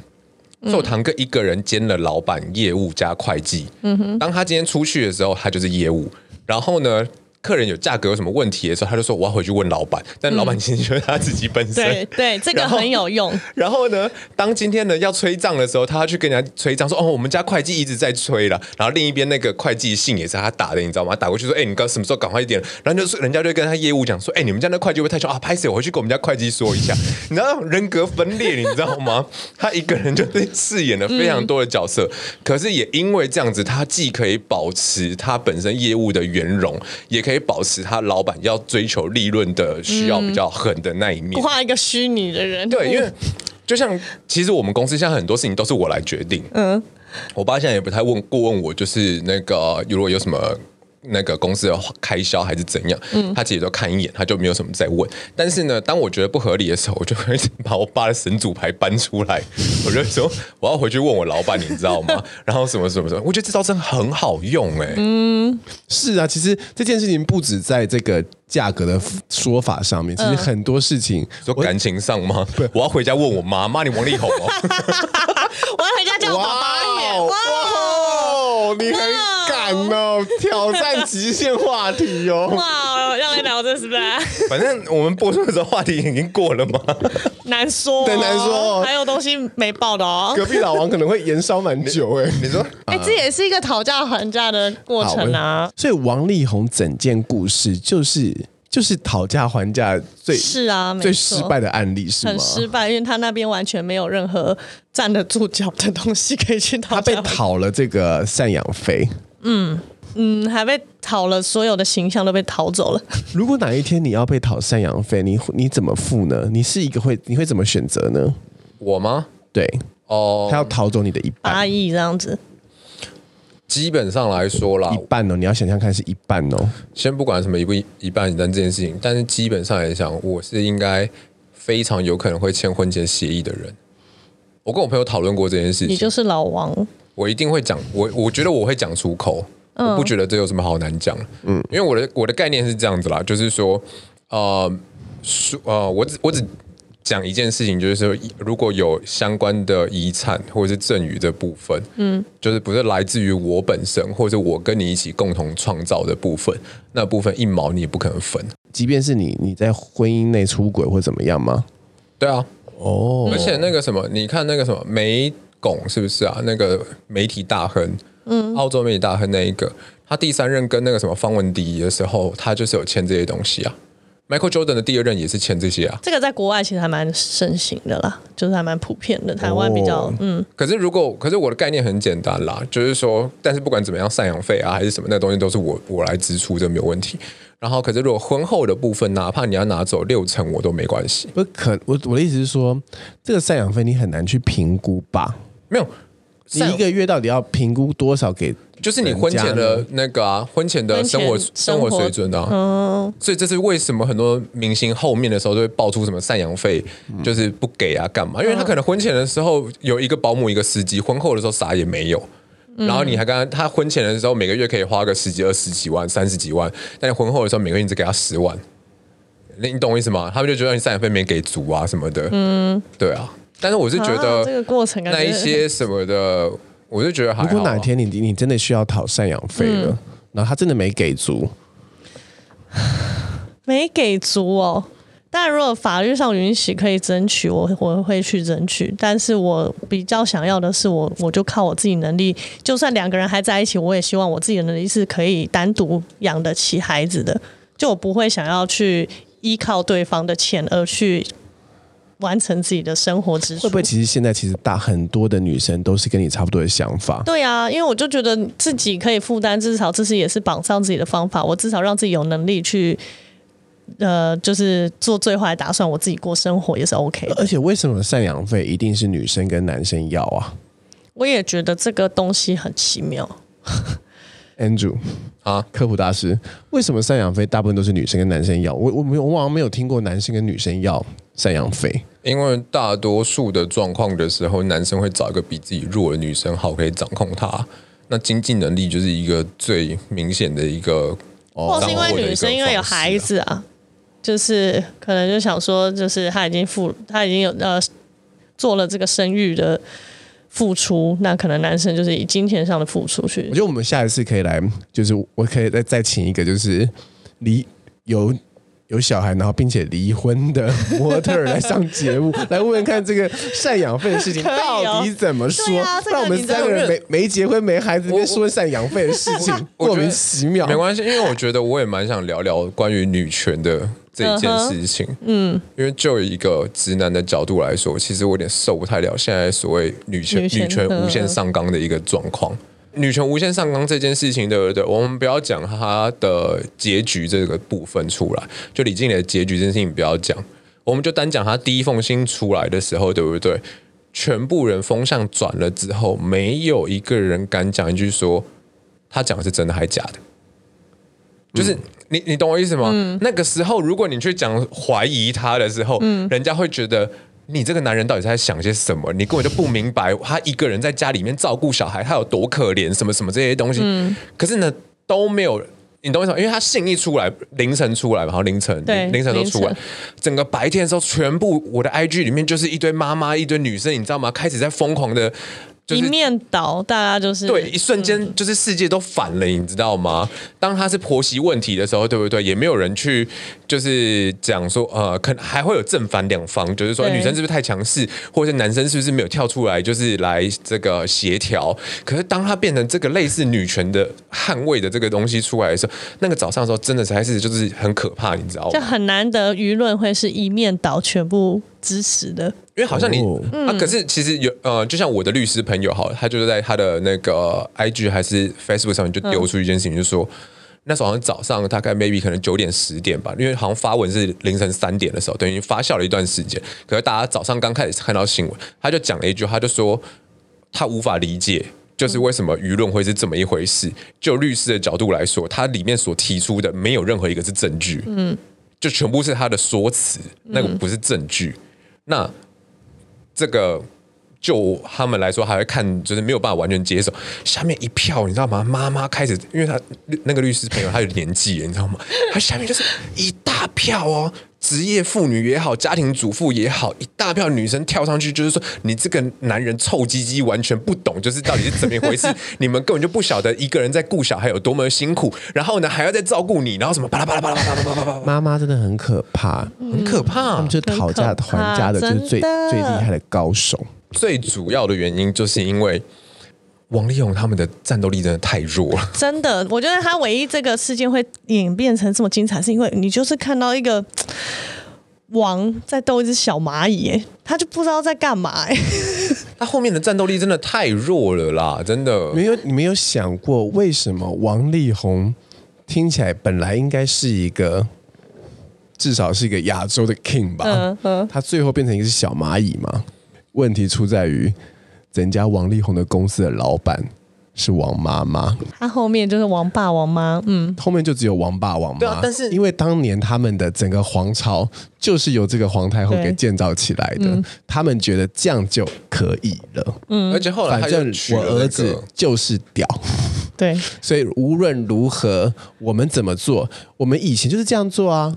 寿堂哥一个人兼了老板、业务加会计。嗯哼，当他今天出去的时候，他就是业务。然后呢，客人有价格有什么问题的时候，他就说我要回去问老板，但老板其实就是他自己本身。对 对，这个很有用。然后呢，当今天呢要催账的时候，他要去跟人家催账，说哦，我们家会计一直在催了。然后另一边那个会计信也是他打的，你知道吗？打过去说，哎，你刚什么时候赶快一点？然后就是人家就跟他业务讲说，哎，你们家那会计会会太凶啊？拍死，我回去跟我们家会计说一下。你知道人格分裂，你知道吗？他一个人就被饰演了非常多的角色，嗯、可是也因为这样子，他既可以保持他本身业务的圆融，也可以保持他。老板要追求利润的，需要比较狠的那一面，画一个虚拟的人。对，因为就像其实我们公司现在很多事情都是我来决定。嗯，我爸现在也不太问过问我，就是那个如果有什么。那个公司的开销还是怎样，嗯，他自己都看一眼，他就没有什么再问。但是呢，当我觉得不合理的时候，我就会把我爸的神主牌搬出来，我就说我要回去问我老板，你知道吗？然后什么什么什么，我觉得这招真的很好用哎、欸。嗯，是啊，其实这件事情不止在这个价格的说法上面，其实很多事情，说感情上吗？我，我要回家问我妈妈，你王力宏哦，我要回家叫我爸爸哇，哦，你很。哦，挑战极限话题哦！哇，要来聊这是不是？反正我们播出的时候话题已经过了嘛，难说，对，难说，还有东西没报的哦。隔壁老王可能会延烧蛮久哎，你说？哎，这也是一个讨价还价的过程啊。所以王力宏整件故事就是就是讨价还价最是啊，最失败的案例是吗？很失败，因为他那边完全没有任何站得住脚的东西可以去讨。他被讨了这个赡养费。嗯嗯，还被讨了，所有的形象都被讨走了。如果哪一天你要被讨赡养费，你你怎么付呢？你是一个会，你会怎么选择呢？我吗？对，哦，他要讨走你的一半，八亿这样子。基本上来说啦，一半哦，你要想象看是一半哦。先不管什么一不一半，但这件事情，但是基本上来讲，我是应该非常有可能会签婚前协议的人。我跟我朋友讨论过这件事情，你就是老王。我一定会讲，我我觉得我会讲出口，我不觉得这有什么好难讲。嗯，因为我的我的概念是这样子啦，就是说，呃，说呃，我只我只讲一件事情，就是说，如果有相关的遗产或者是赠与的部分，嗯，就是不是来自于我本身，或者是我跟你一起共同创造的部分，那部分一毛你也不可能分，即便是你你在婚姻内出轨或怎么样吗？对啊，哦，而且那个什么，你看那个什么没。拱是不是啊？那个媒体大亨，嗯，澳洲媒体大亨那一个，他第三任跟那个什么方文迪的时候，他就是有签这些东西啊。Michael Jordan 的第二任也是签这些啊。这个在国外其实还蛮盛行的啦，就是还蛮普遍的。台湾比较，哦、嗯。可是如果，可是我的概念很简单啦，就是说，但是不管怎么样，赡养费啊还是什么，那东西都是我我来支出，这没有问题。然后，可是如果婚后的部分，哪怕你要拿走六成，我都没关系。不可，我我的意思是说，这个赡养费你很难去评估吧？没有，你一个月到底要评估多少给？就是你婚前的那个啊，婚前的生活生活水准啊。嗯，所以这是为什么很多明星后面的时候都会爆出什么赡养费，就是不给啊，干嘛？因为他可能婚前的时候有一个保姆一个司机，婚后的时候啥也没有。然后你还跟他，他婚前的时候每个月可以花个十几、二十几万、三十几万，但是婚后的时候每个月你只给他十万，你懂我意思吗？他们就觉得你赡养费没给足啊什么的。嗯，对啊。但是我是觉得这个过程那一些 什么的。我就觉得，如果哪天你你真的需要讨赡养费了，嗯、然后他真的没给足，没给足哦。但如果法律上允许可以争取，我我会去争取。但是我比较想要的是我，我我就靠我自己能力，就算两个人还在一起，我也希望我自己的能力是可以单独养得起孩子的。就我不会想要去依靠对方的钱而去。完成自己的生活之处，会不会其实现在其实大很多的女生都是跟你差不多的想法？对啊，因为我就觉得自己可以负担，至少这是也是绑上自己的方法。我至少让自己有能力去，呃，就是做最坏的打算，我自己过生活也是 OK 的。而且为什么赡养费一定是女生跟男生要啊？我也觉得这个东西很奇妙。Andrew 啊，科普大师，为什么赡养费大部分都是女生跟男生要？我我没有，我好像没有听过男生跟女生要赡养费。因为大多数的状况的时候，男生会找一个比自己弱的女生好，可以掌控她。那经济能力就是一个最明显的一个，或是因为女生因为有孩子啊，就是可能就想说，就是他已经付，他已经有呃做了这个生育的付出，那可能男生就是以金钱上的付出去。我觉得我们下一次可以来，就是我可以再再请一个，就是离有。有小孩，然后并且离婚的模特儿来上节目，来问问看这个赡养费的事情到底怎么说？让、哦、我们三个人没没结婚没孩子，边说赡养费的事情，莫名其妙。没关系，因为我觉得我也蛮想聊聊关于女权的这一件事情。嗯，因为就一个直男的角度来说，其实我有点受不太了现在所谓女权女权，女权无限上纲的一个状况。女权无限上纲这件事情，对不对？我们不要讲它的结局这个部分出来，就李静蕾的结局这件事情不要讲，我们就单讲她第一封信出来的时候，对不对？全部人风向转了之后，没有一个人敢讲一句说他讲的是真的还是假的，就是你你懂我意思吗？嗯、那个时候，如果你去讲怀疑他的时候，嗯、人家会觉得。你这个男人到底在想些什么？你根本就不明白，他一个人在家里面照顾小孩，他有多可怜，什么什么这些东西。嗯、可是呢，都没有，你懂我意思吗？因为他信一出来，凌晨出来嘛，然后凌晨，对凌晨都出来，整个白天的时候，全部我的 IG 里面就是一堆妈妈，一堆女生，你知道吗？开始在疯狂的。就是、一面倒，大家就是对，一瞬间就是世界都反了，嗯、你知道吗？当他是婆媳问题的时候，对不对？也没有人去就是讲说，呃，可能还会有正反两方，就是说女生是不是太强势，或者是男生是不是没有跳出来，就是来这个协调。可是当他变成这个类似女权的捍卫的这个东西出来的时候，那个早上的时候真的是还是就是很可怕，你知道吗？就很难得舆论会是一面倒，全部支持的。因为好像你、哦、啊，可是其实有呃，就像我的律师朋友，好，他就是在他的那个 IG 还是 Facebook 上面就丢出一件事情，嗯、就说那时候好像早上大概 maybe 可能九点十点吧，因为好像发文是凌晨三点的时候，等于发酵了一段时间。可是大家早上刚开始看到新闻，他就讲了一句，他就说他无法理解，就是为什么舆论会是这么一回事。就律师的角度来说，他里面所提出的没有任何一个是证据，嗯，就全部是他的说辞，那个不是证据，那。这个就他们来说，还会看，就是没有办法完全接受。下面一票，你知道吗？妈妈开始，因为他那个律师朋友，他有年纪，你知道吗？他下面就是一大票哦。职业妇女也好，家庭主妇也好，一大票女生跳上去，就是说你这个男人臭鸡鸡，完全不懂，就是到底是怎么一回事？你们根本就不晓得一个人在顾小孩有多么辛苦，然后呢还要再照顾你，然后什么巴拉巴拉巴拉巴拉巴拉巴拉。妈妈真的很可怕，很可怕，他们就是讨价还价的，就是最最厉害的高手。最主要的原因就是因为。王力宏他们的战斗力真的太弱了，真的，我觉得他唯一这个事件会演变成这么精彩，是因为你就是看到一个 王在斗一只小蚂蚁，哎，他就不知道在干嘛，哎，他后面的战斗力真的太弱了啦，真的。没有，你没有想过为什么王力宏听起来本来应该是一个至少是一个亚洲的 king 吧？嗯嗯，他最后变成一只小蚂蚁吗？问题出在于。人家王力宏的公司的老板是王妈妈，他后面就是王爸王妈，嗯，后面就只有王爸王妈。对啊，但是因为当年他们的整个皇朝就是由这个皇太后给建造起来的，嗯、他们觉得这样就可以了。嗯，而且后来反正我儿子就是屌。对，所以无论如何，我们怎么做，我们以前就是这样做啊，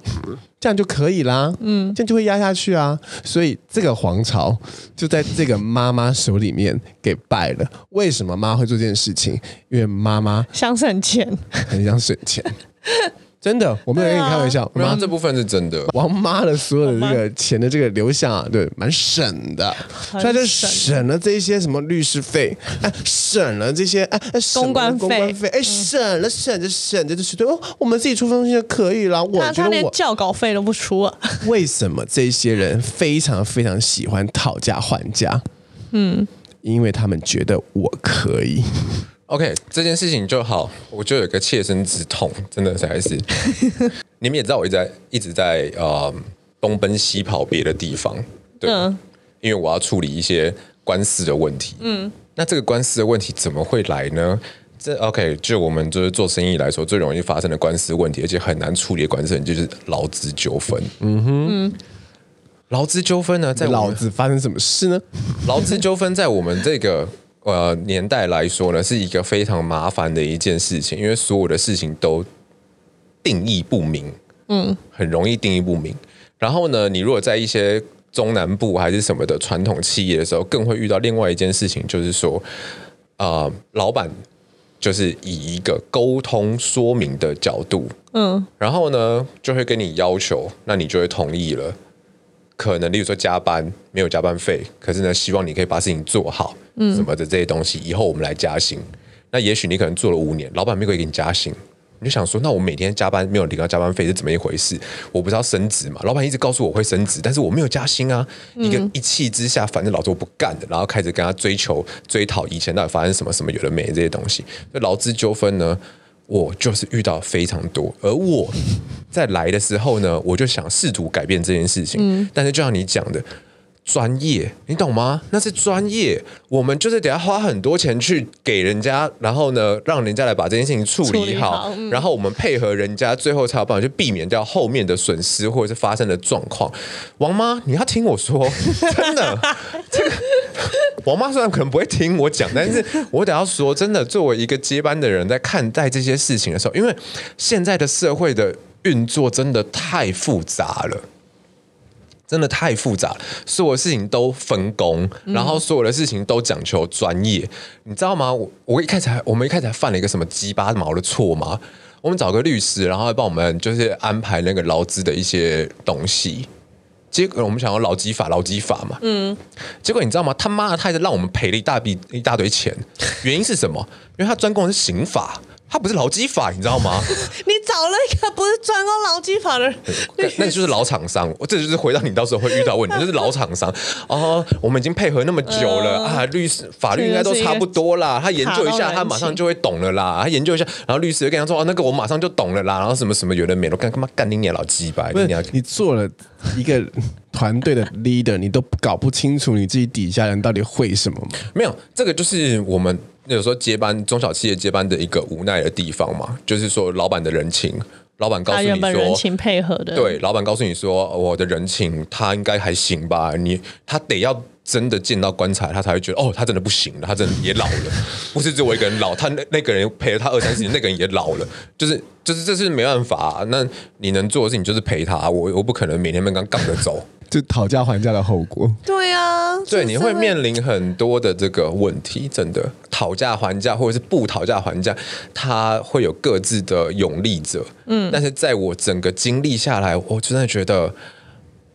这样就可以啦，嗯，这样就会压下去啊。所以这个皇朝就在这个妈妈手里面给败了。为什么妈会做这件事情？因为妈妈想省钱，很想省钱。真的，我没有跟你开玩笑。妈，这部分是真的。王妈的所有的这个钱的这个流向啊，对，蛮省的，所以就省了这些什么律师费，哎，省了这些哎，公关公关费，哎，省了省着省着就是对哦，我们自己出东西就可以了。我觉得我连教稿费都不出啊。为什么这些人非常非常喜欢讨价还价？嗯，因为他们觉得我可以。OK，这件事情就好，我就有个切身之痛，真的是还是，你们也知道我一直在一直在呃东奔西跑别的地方，对，嗯、因为我要处理一些官司的问题。嗯，那这个官司的问题怎么会来呢？这 OK，就我们就是做生意来说，最容易发生的官司问题，而且很难处理的官司，就是劳资纠纷。嗯哼，劳资纠纷呢，在老子发生什么事呢？劳资纠纷在我们这个。呃，年代来说呢，是一个非常麻烦的一件事情，因为所有的事情都定义不明，嗯，很容易定义不明。然后呢，你如果在一些中南部还是什么的传统企业的时候，更会遇到另外一件事情，就是说，呃，老板就是以一个沟通说明的角度，嗯，然后呢，就会跟你要求，那你就会同意了。可能，例如说加班没有加班费，可是呢，希望你可以把事情做好，嗯，什么的这些东西，以后我们来加薪。那也许你可能做了五年，老板没有给你加薪，你就想说，那我每天加班没有领到加班费是怎么一回事？我不知道升职嘛？老板一直告诉我会升职，但是我没有加薪啊！一个一气之下，反正老子我不干的，然后开始跟他追求追讨以前到底发生什么什么有的没的这些东西。那劳资纠纷呢？我就是遇到非常多，而我在来的时候呢，我就想试图改变这件事情。嗯，但是就像你讲的，专业，你懂吗？那是专业，我们就是得要花很多钱去给人家，然后呢，让人家来把这件事情处理好，理好，嗯，然后我们配合人家，最后才有办法去避免掉后面的损失或者是发生的状况。王妈，你要听我说，真的，这个。王妈虽然可能不会听我讲，但是 我得要说，真的，作为一个接班的人，在看待这些事情的时候，因为现在的社会的运作真的太复杂了，真的太复杂，所有的事情都分工，然后所有的事情都讲求专业，你知道吗？我我一开始还我们一开始还犯了一个什么鸡巴毛的错吗？我们找个律师，然后帮我们就是安排那个劳资的一些东西。结果我们想要劳基法，劳基法嘛。结果你知道吗？他妈的，他还是让我们赔了一大笔一大堆钱。原因是什么？因为他专攻的是刑法。他不是劳基法，你知道吗？你找了一个不是专攻劳基法的人，那那就是老厂商。我这就是回到你到时候会遇到问题，就是老厂商哦。我们已经配合那么久了啊，律师法律应该都差不多啦。他研究一下，他马上就会懂了啦。他研究一下，然后律师就跟他说：“哦，那个我马上就懂了啦。”然后什么什么有的没的，干干嘛干你娘老鸡巴！你你做了一个团队的 leader，你都搞不清楚你自己底下人到底会什么吗？没有，这个就是我们。有时候接班中小企业接班的一个无奈的地方嘛，就是说老板的人情，老板告诉你说人情配合的，对，老板告诉你说我的人情他应该还行吧，你他得要真的见到棺材，他才会觉得哦，他真的不行了，他真的也老了，不是只有我一个人老，他那那个人陪了他二三十年，那个人也老了，就是就是这是没办法啊，那你能做的事情就是陪他，我我不可能每天跟他杠着走。就讨价还价的后果。对啊，对，你会面临很多的这个问题，真的讨价还价或者是不讨价还价，他会有各自的勇力者。嗯，但是在我整个经历下来，我真的觉得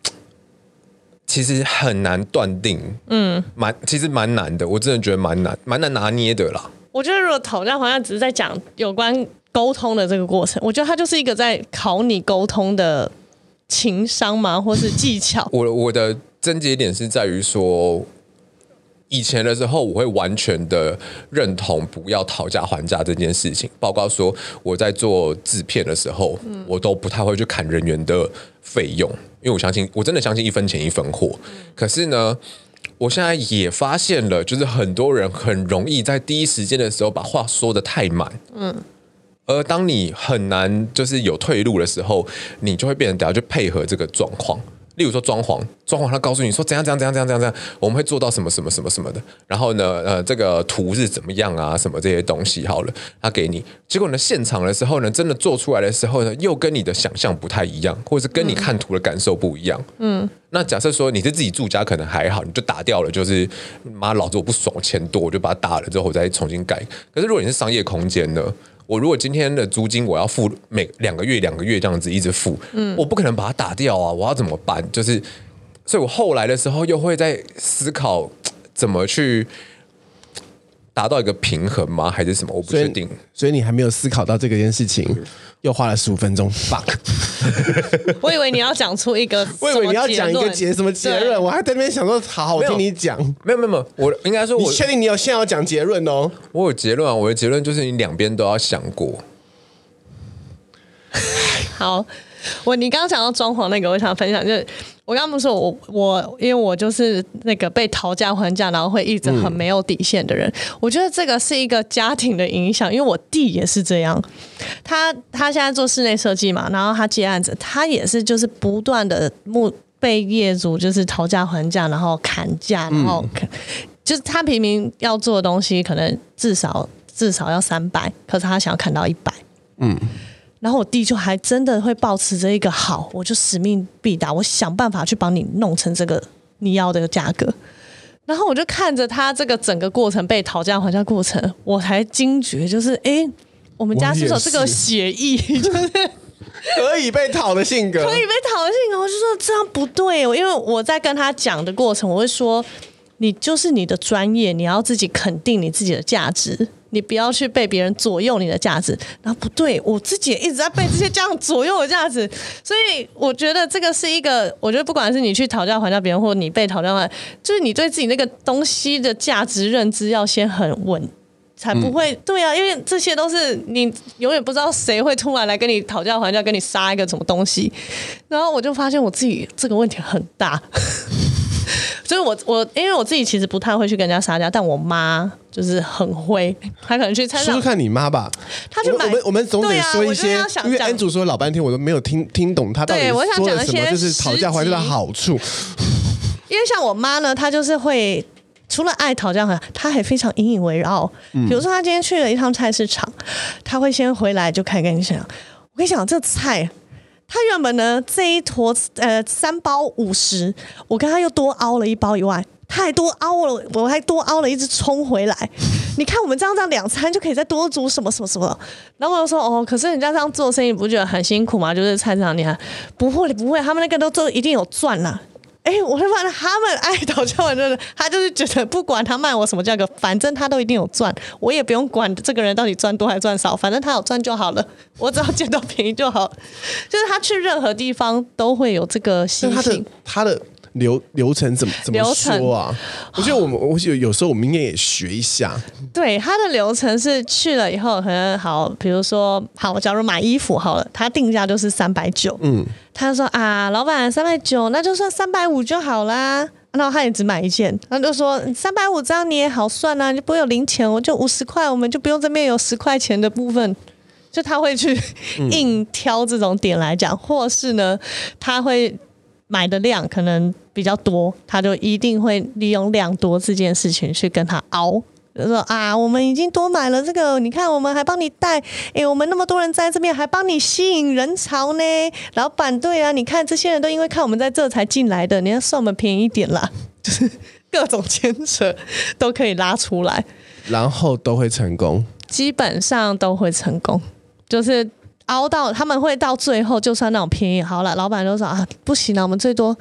其实很难断定。嗯，蛮其实蛮难的，我真的觉得蛮难，蛮难拿捏的啦。我觉得如果讨价还价只是在讲有关沟通的这个过程，我觉得它就是一个在考你沟通的。情商吗？或是技巧？我我的症结点是在于说，以前的时候我会完全的认同不要讨价还价这件事情，包括说我在做制片的时候，嗯、我都不太会去砍人员的费用，因为我相信我真的相信一分钱一分货。嗯、可是呢，我现在也发现了，就是很多人很容易在第一时间的时候把话说得太满，嗯，而当你很难就是有退路的时候，你就会变成等下去配合这个状况。例如说装潢，装潢他告诉你说怎样怎样怎样怎样怎样，我们会做到什么什么什么什么的。然后呢，呃，这个图是怎么样啊？什么这些东西好了，他给你。结果呢，现场的时候呢，真的做出来的时候呢，又跟你的想象不太一样，或者是跟你看图的感受不一样。嗯。那假设说你是自己住家，可能还好，你就打掉了，就是妈，老子我不爽，我钱多，我就把它打了之后我再重新改。可是如果你是商业空间呢？我如果今天的租金我要付每两个月两个月这样子一直付，嗯，我不可能把它打掉啊，我要怎么办？就是，所以我后来的时候又会在思考怎么去达到一个平衡吗？还是什么？我不确定。所以你还没有思考到这个件事情。又花了十五分钟，fuck！我以为你要讲出一个，我以为你要讲一个结什么结论，我还在那边想说，好好我听你讲。没有没有没有，我应该说我，你确定你有现在要讲结论哦？我有结论啊，我的结论就是你两边都要想过。好。我你刚刚讲到装潢那个，我想分享，就是我刚刚不是说我我，因为我就是那个被讨价还价，然后会一直很没有底线的人。嗯、我觉得这个是一个家庭的影响，因为我弟也是这样。他他现在做室内设计嘛，然后他接案子，他也是就是不断的目被业主就是讨价还价，然后砍价，然后、嗯、就是他明明要做的东西可能至少至少要三百，可是他想要砍到一百。嗯。然后我弟就还真的会保持着一个好，我就使命必达，我想办法去帮你弄成这个你要的价格。然后我就看着他这个整个过程被讨价还价过程，我才惊觉，就是哎，我们家是有这个协议，就是 可以被讨的性格，可以被讨的性格。我就说这样不对，因为我在跟他讲的过程，我会说，你就是你的专业，你要自己肯定你自己的价值。你不要去被别人左右你的价值，然后不对，我自己也一直在被这些这样左右的价值，所以我觉得这个是一个，我觉得不管是你去讨价还价别人，或者你被讨价还，就是你对自己那个东西的价值认知要先很稳，才不会、对啊，因为这些都是你永远不知道谁会突然来跟你讨价还价，跟你杀一个什么东西，然后我就发现我自己这个问题很大。所以我，我我因为我自己其实不太会去跟人家杀价，但我妈就是很会，她可能去猜。说说看你妈吧，她去买。我们我们总得说一些，啊、因为 Andrew 说老半天，我都没有听听懂他到底说了什么，就是讨价还价的好处。因为像我妈呢，她就是会除了爱讨价还价，她还非常引以为傲。嗯、比如说，她今天去了一趟菜市场，她会先回来就开始跟你讲，我跟你讲这菜。他原本呢，这一坨呃三包五十，我跟他又多凹了一包以外，他还多凹了，我还多凹了一只冲回来。你看我们这样这样两餐就可以再多煮什么什么什么。然后我就说哦，可是人家这样做生意不觉得很辛苦吗？就是菜市场，你看不会不会，他们那个都都一定有赚啦。哎，我会发现他们爱讨价还价，他就是觉得不管他卖我什么价格，反正他都一定有赚，我也不用管这个人到底赚多还赚少，反正他有赚就好了，我只要捡到便宜就好。就是他去任何地方都会有这个习性。他的。流流程怎么怎么说啊？我觉得我们我有有时候我们应该也学一下。对，他的流程是去了以后，可能好，比如说好，假如买衣服好了，他定价就是三百九，嗯，他说啊，老板三百九，那就算三百五就好啦。然后他也只买一件，他就说三百五这样你也好算啊，就不会有零钱，我就五十块，我们就不用这边有十块钱的部分。就他会去硬挑这种点来讲，嗯、或是呢，他会。买的量可能比较多，他就一定会利用量多这件事情去跟他熬，就说啊，我们已经多买了这个，你看我们还帮你带，哎，我们那么多人在这边还帮你吸引人潮呢。老板，对啊，你看这些人都因为看我们在这才进来的，你要算我们便宜一点啦，就是各种牵扯都可以拉出来，然后都会成功，基本上都会成功，就是。熬到他们会到最后，就算那种便宜好了，老板就说啊，不行了，我们最多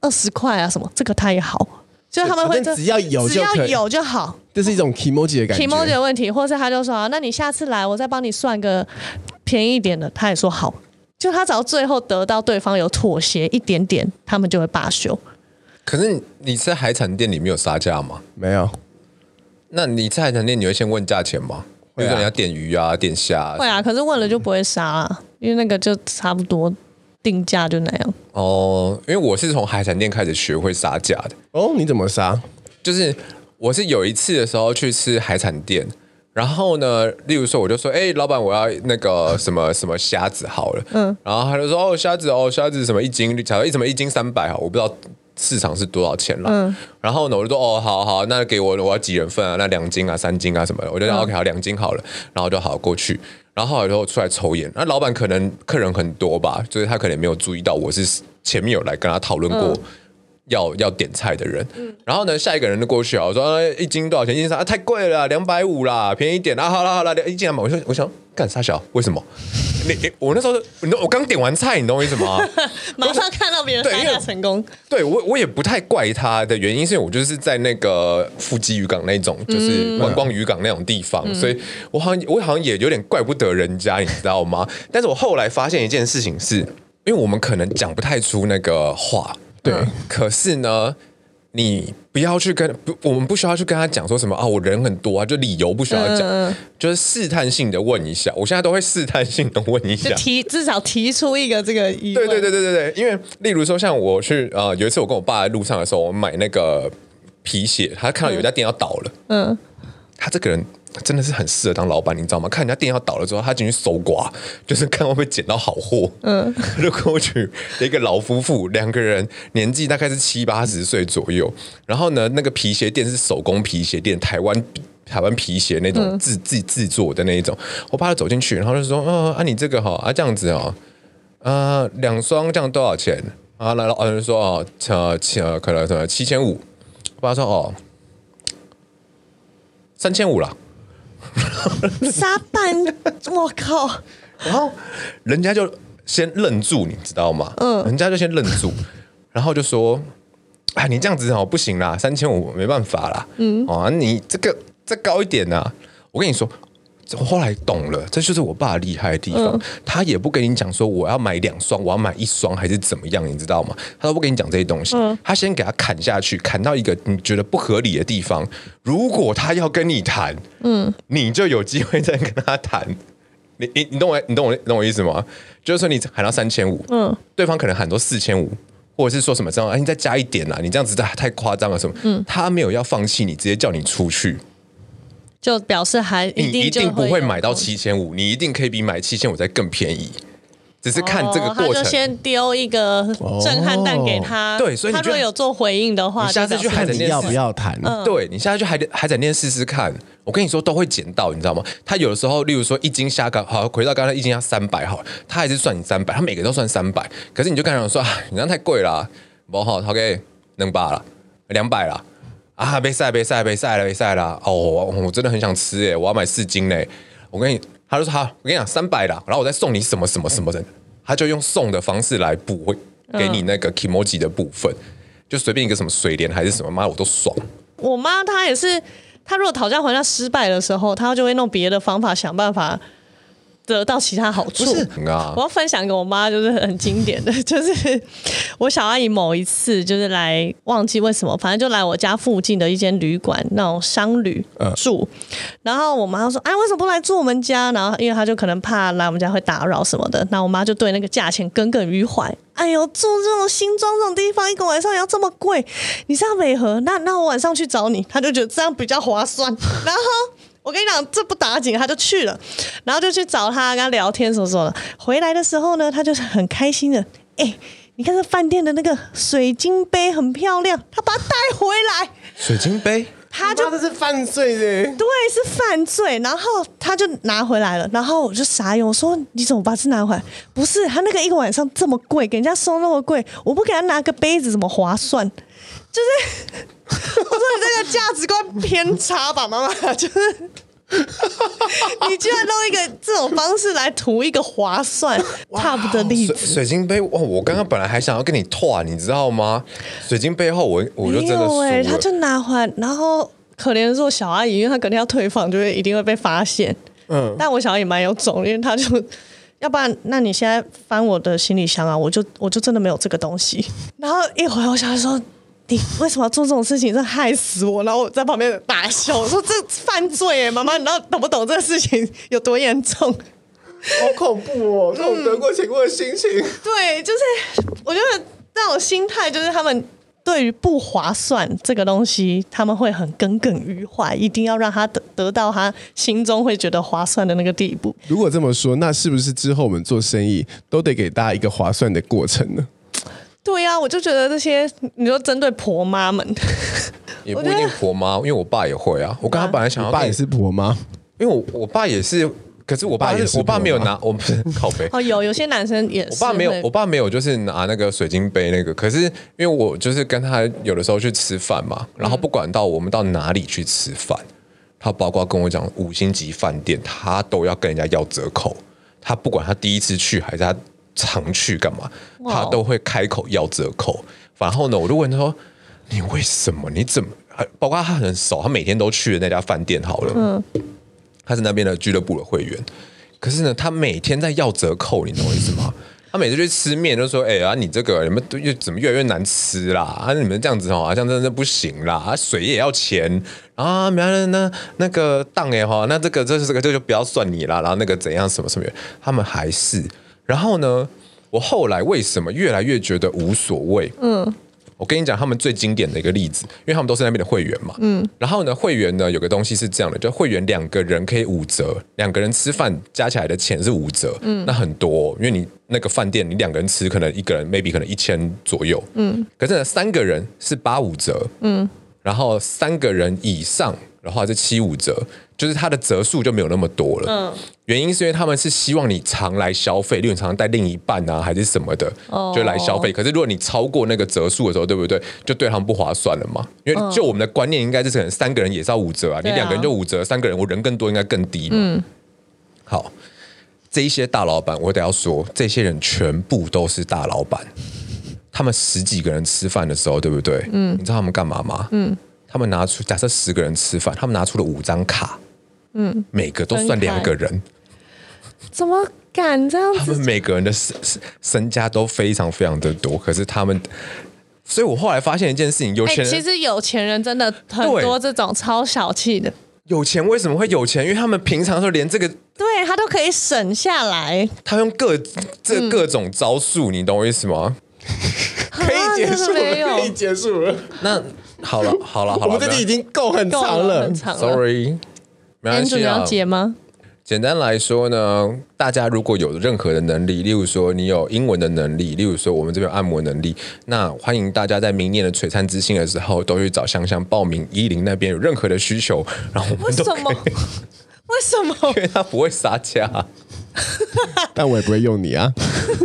二十块啊什么，这个他也好，就他们会只要有只要有就好，这是一种 kimoji 的感觉，kimoji 的问题，或是他就说啊，那你下次来，我再帮你算个便宜一点的，他也说好，就他只要最后得到对方有妥协一点点，他们就会罢休。可是你在海产店里面有杀价吗？没有。那你在海产店你会先问价钱吗？比如说你要点鱼啊，点虾啊，会啊，可是问了就不会杀啊，因为那个就差不多。定价就那样。哦，因为我是从海产店开始学会杀价的。哦，你怎么杀？就是我是有一次的时候去吃海产店，然后呢，例如说我就说，哎，老板，我要那个什么什么虾子好了，嗯，然后他就说，哦，虾子哦，虾子什么一斤，假如一什么一斤三百哈，我不知道。市场是多少钱了？嗯，然后呢，我就说哦，好好，那给我我要几人份啊？那两斤啊，三斤啊什么的，我就讲 OK，好，两斤好了，然后就好过去，然后后来就出来抽烟。那老板可能客人很多吧，所以他可能没有注意到我是前面有来跟他讨论过要、嗯、要点菜的人。嗯，然后呢，下一个人就过去啊，我说、啊、一斤多少钱？一斤三啊，太贵了，两百五啦，便宜一点啊。好了好了，一斤两百，我说我想干啥小？为什么？你我那时候，你我刚点完菜，你懂我意思吗？马上看到别人杀价成功。对，我我也不太怪他的原因，是因为我就是在那个富基渔港那种，就是观光渔港那种地方，嗯、所以我好像我好像也有点怪不得人家，你知道吗？但是我后来发现一件事情是，因为我们可能讲不太出那个话，对，嗯、可是呢。你不要去跟不，我们不需要去跟他讲说什么啊，我人很多啊，就理由不需要讲，嗯、就是试探性的问一下。我现在都会试探性的问一下，提至少提出一个这个疑问。对对对对对对，因为例如说像我去呃，有一次我跟我爸在路上的时候，我买那个皮鞋，他看到有一家店要倒了，嗯，他这个人。真的是很适合当老板，你知道吗？看人家店要倒了之后，他进去搜刮，就是看会不会捡到好货。嗯，就过去一个老夫妇，两个人年纪大概是七八十岁左右。然后呢，那个皮鞋店是手工皮鞋店，台湾台湾皮鞋那种自自制作的那一种。我爸他走进去，然后就说：“嗯，啊，你这个哈啊这样子哦，啊两双这样多少钱？”啊，来了，老人说：“哦，呃，七可能什么七千五。”我爸说：“哦，三千五了。” 沙班，我靠！然后人家就先愣住，你知道吗？嗯，人家就先愣住，然后就说：“啊，你这样子哦，不行啦，三千五没办法啦。嗯，哦，你这个再高一点呐，我跟你说。”我后来懂了，这就是我爸厉害的地方。嗯、他也不跟你讲说我要买两双，我要买一双还是怎么样，你知道吗？他都不跟你讲这些东西。嗯、他先给他砍下去，砍到一个你觉得不合理的地方。如果他要跟你谈，嗯，你就有机会再跟他谈。你你你懂我你懂我你懂我意思吗？就是说你喊到三千五，嗯，对方可能喊到四千五，或者是说什么这样，哎，你再加一点啊，你这样子太太夸张了什么？嗯，他没有要放弃你，直接叫你出去。就表示还一定你一定不会买到七千五，你一定可以比买七千五再更便宜，只是看这个过程。哦、他就先丢一个震撼弹给他，哦、对，所以他如果有做回应的话，你下次去海展店要不要谈？嗯、对，你下次去海海展店试试看，我跟你说都会捡到，你知道吗？他有的时候，例如说一斤虾干，好回到刚才一斤要三百好，他还是算你三百，他每个都算三百，可是你就跟他讲说，你这样太贵了、啊，不好，OK，能八了，两百了。啊！被晒，被晒，被晒了，被晒了！哦，我真的很想吃诶，我要买四斤嘞！我跟你，他就说好，我跟你讲三百啦，然后我再送你什么什么什么的，他就用送的方式来补给你那个 kimochi 的部分，就随便一个什么水莲还是什么，妈我都爽。我妈她也是，她如果讨价还价失败的时候，她就会弄别的方法想办法。得到其他好处，不是啊！我要分享给我妈，就是很经典的，就是我小阿姨某一次就是来，忘记为什么，反正就来我家附近的一间旅馆那种商旅住，然后我妈说：“哎，为什么不来住我们家？”然后因为她就可能怕来我们家会打扰什么的，那我妈就对那个价钱耿耿于怀。哎呦，住这种新庄这种地方，一个晚上也要这么贵，你知道为何？那那我晚上去找你，她就觉得这样比较划算，然后。我跟你讲，这不打紧，他就去了，然后就去找他跟他聊天什么什么的。回来的时候呢，他就是很开心的。哎，你看这饭店的那个水晶杯很漂亮，他把它带回来。水晶杯，他就这是犯罪的。对，是犯罪。然后他就拿回来了，然后我就傻眼，我说你怎么把这拿回来？不是他那个一个晚上这么贵，给人家收那么贵，我不给他拿个杯子怎么划算？就是。我说你这个价值观偏差吧，妈妈，就是你居然用一个这种方式来图一个划算差不的例子。水水晶杯，哇！我刚刚本来还想要跟你拓，你知道吗？水晶杯后我我就真的输了。他就拿回来，然后可怜的是我小阿姨，因为她肯定要退房，就会一定会被发现。嗯，但我小阿姨蛮有种，因为她就 要不然，那你现在翻我的行李箱啊，我就我就真的没有这个东西。然后一会儿我小孩说。你为什么要做这种事情？这害死我！然后我在旁边大笑，我 说这犯罪哎，妈妈，你知道懂不懂这个事情有多严重？好恐怖哦！这种得过且过的心情。对，就是我觉得那种心态，就是他们对于不划算这个东西，他们会很耿耿于怀，一定要让他得得到他心中会觉得划算的那个地步。如果这么说，那是不是之后我们做生意都得给大家一个划算的过程呢？对呀、啊，我就觉得这些，你说针对婆妈们，也不一定婆妈，因为我爸也会啊。我跟他本来想要，爸也是婆妈，因为我我爸也是。可是我爸也是，我爸没有拿，我不是靠背哦，有有些男生也是，我爸没有，我爸没有，就是拿那个水晶杯那个。可是因为我就是跟他有的时候去吃饭嘛，然后不管到我们到哪里去吃饭，他包括跟我讲五星级饭店，他都要跟人家要折扣。他不管他第一次去还是他常去干嘛，他都会开口要折扣。然后呢，我就问他说：“你为什么？你怎么？包括他很熟，他每天都去的那家饭店好了。”嗯。他是那边的俱乐部的会员，可是呢，他每天在要折扣，你懂我意思吗？他每次去吃面就说：“哎、欸、呀，啊、你这个你们又怎么越来越难吃啦？啊，你们这样子哦，好像真的不行啦！啊，水也要钱啊，没有那那个档哎哈，那这个这是这个这就不要算你啦。然后那个怎样什么什么，他们还是。然后呢，我后来为什么越来越觉得无所谓？嗯。我跟你讲，他们最经典的一个例子，因为他们都是那边的会员嘛。嗯。然后呢，会员呢有个东西是这样的，就会员两个人可以五折，两个人吃饭加起来的钱是五折。嗯。那很多，因为你那个饭店，你两个人吃，可能一个人 maybe 可能一千左右。嗯。可是呢，三个人是八五折。嗯。然后三个人以上的话是七五折。就是它的折数就没有那么多了，嗯，原因是因为他们是希望你常来消费，例如常常带另一半啊，还是什么的，哦，就来消费。可是如果你超过那个折数的时候，对不对？就对他们不划算了嘛。因为就我们的观念，应该就是可能三个人也是要五折啊，你两个人就五折，三个人我人更多，应该更低嘛。嗯，好，这一些大老板，我得要说，这些人全部都是大老板，他们十几个人吃饭的时候，对不对？嗯，你知道他们干嘛吗？嗯，他们拿出假设十个人吃饭，他们拿出了五张卡。嗯，每个都算两个人，怎么敢这样子？他们每个人的身身家都非常非常的多，可是他们，所以我后来发现一件事情：有钱人、欸、其实有钱人真的很多，这种超小气的。有钱为什么会有钱？因为他们平常说连这个，对他都可以省下来。他用各这各种招数，嗯、你懂我意思吗？可以结束了，可以结束了。那好了，好了，好了，我们这里已经够很长了，很长了，Sorry。没关系啊，你了解吗？简单来说呢，大家如果有任何的能力，例如说你有英文的能力，例如说我们这边有按摩能力，那欢迎大家在明年的璀璨之星的时候，都去找香香报名。一零那边有任何的需求，然后我们都可以。为什么？为什么？因为他不会撒价。但我也不会用你啊！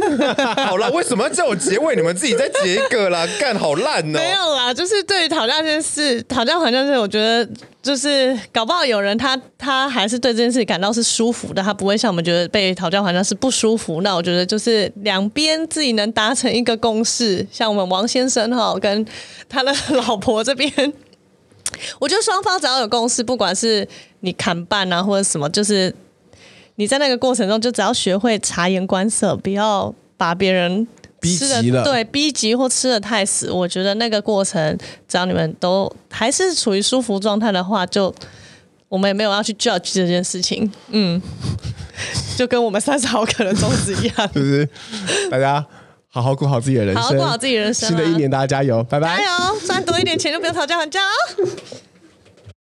好了，为什么要叫我结尾？你们自己再结一个啦，干好烂哦！没有啦，就是对于讨价这件事，讨价还价这件事，我觉得就是搞不好有人他他还是对这件事感到是舒服的，他不会像我们觉得被讨价还价是不舒服。那我觉得就是两边自己能达成一个共识，像我们王先生哈跟他的老婆这边，我觉得双方只要有共识，不管是你砍半啊或者什么，就是。你在那个过程中，就只要学会察言观色，不要把别人逼急了，对，逼急或吃的太死。我觉得那个过程，只要你们都还是处于舒服状态的话，就我们也没有要去 judge 这件事情。嗯，就跟我们三十毫克的粽子一样，就是大家好好过好自己的人生，好好过好自己人生。新的一年大家加油，拜拜！加油，赚多一点钱就不要讨价还价哦。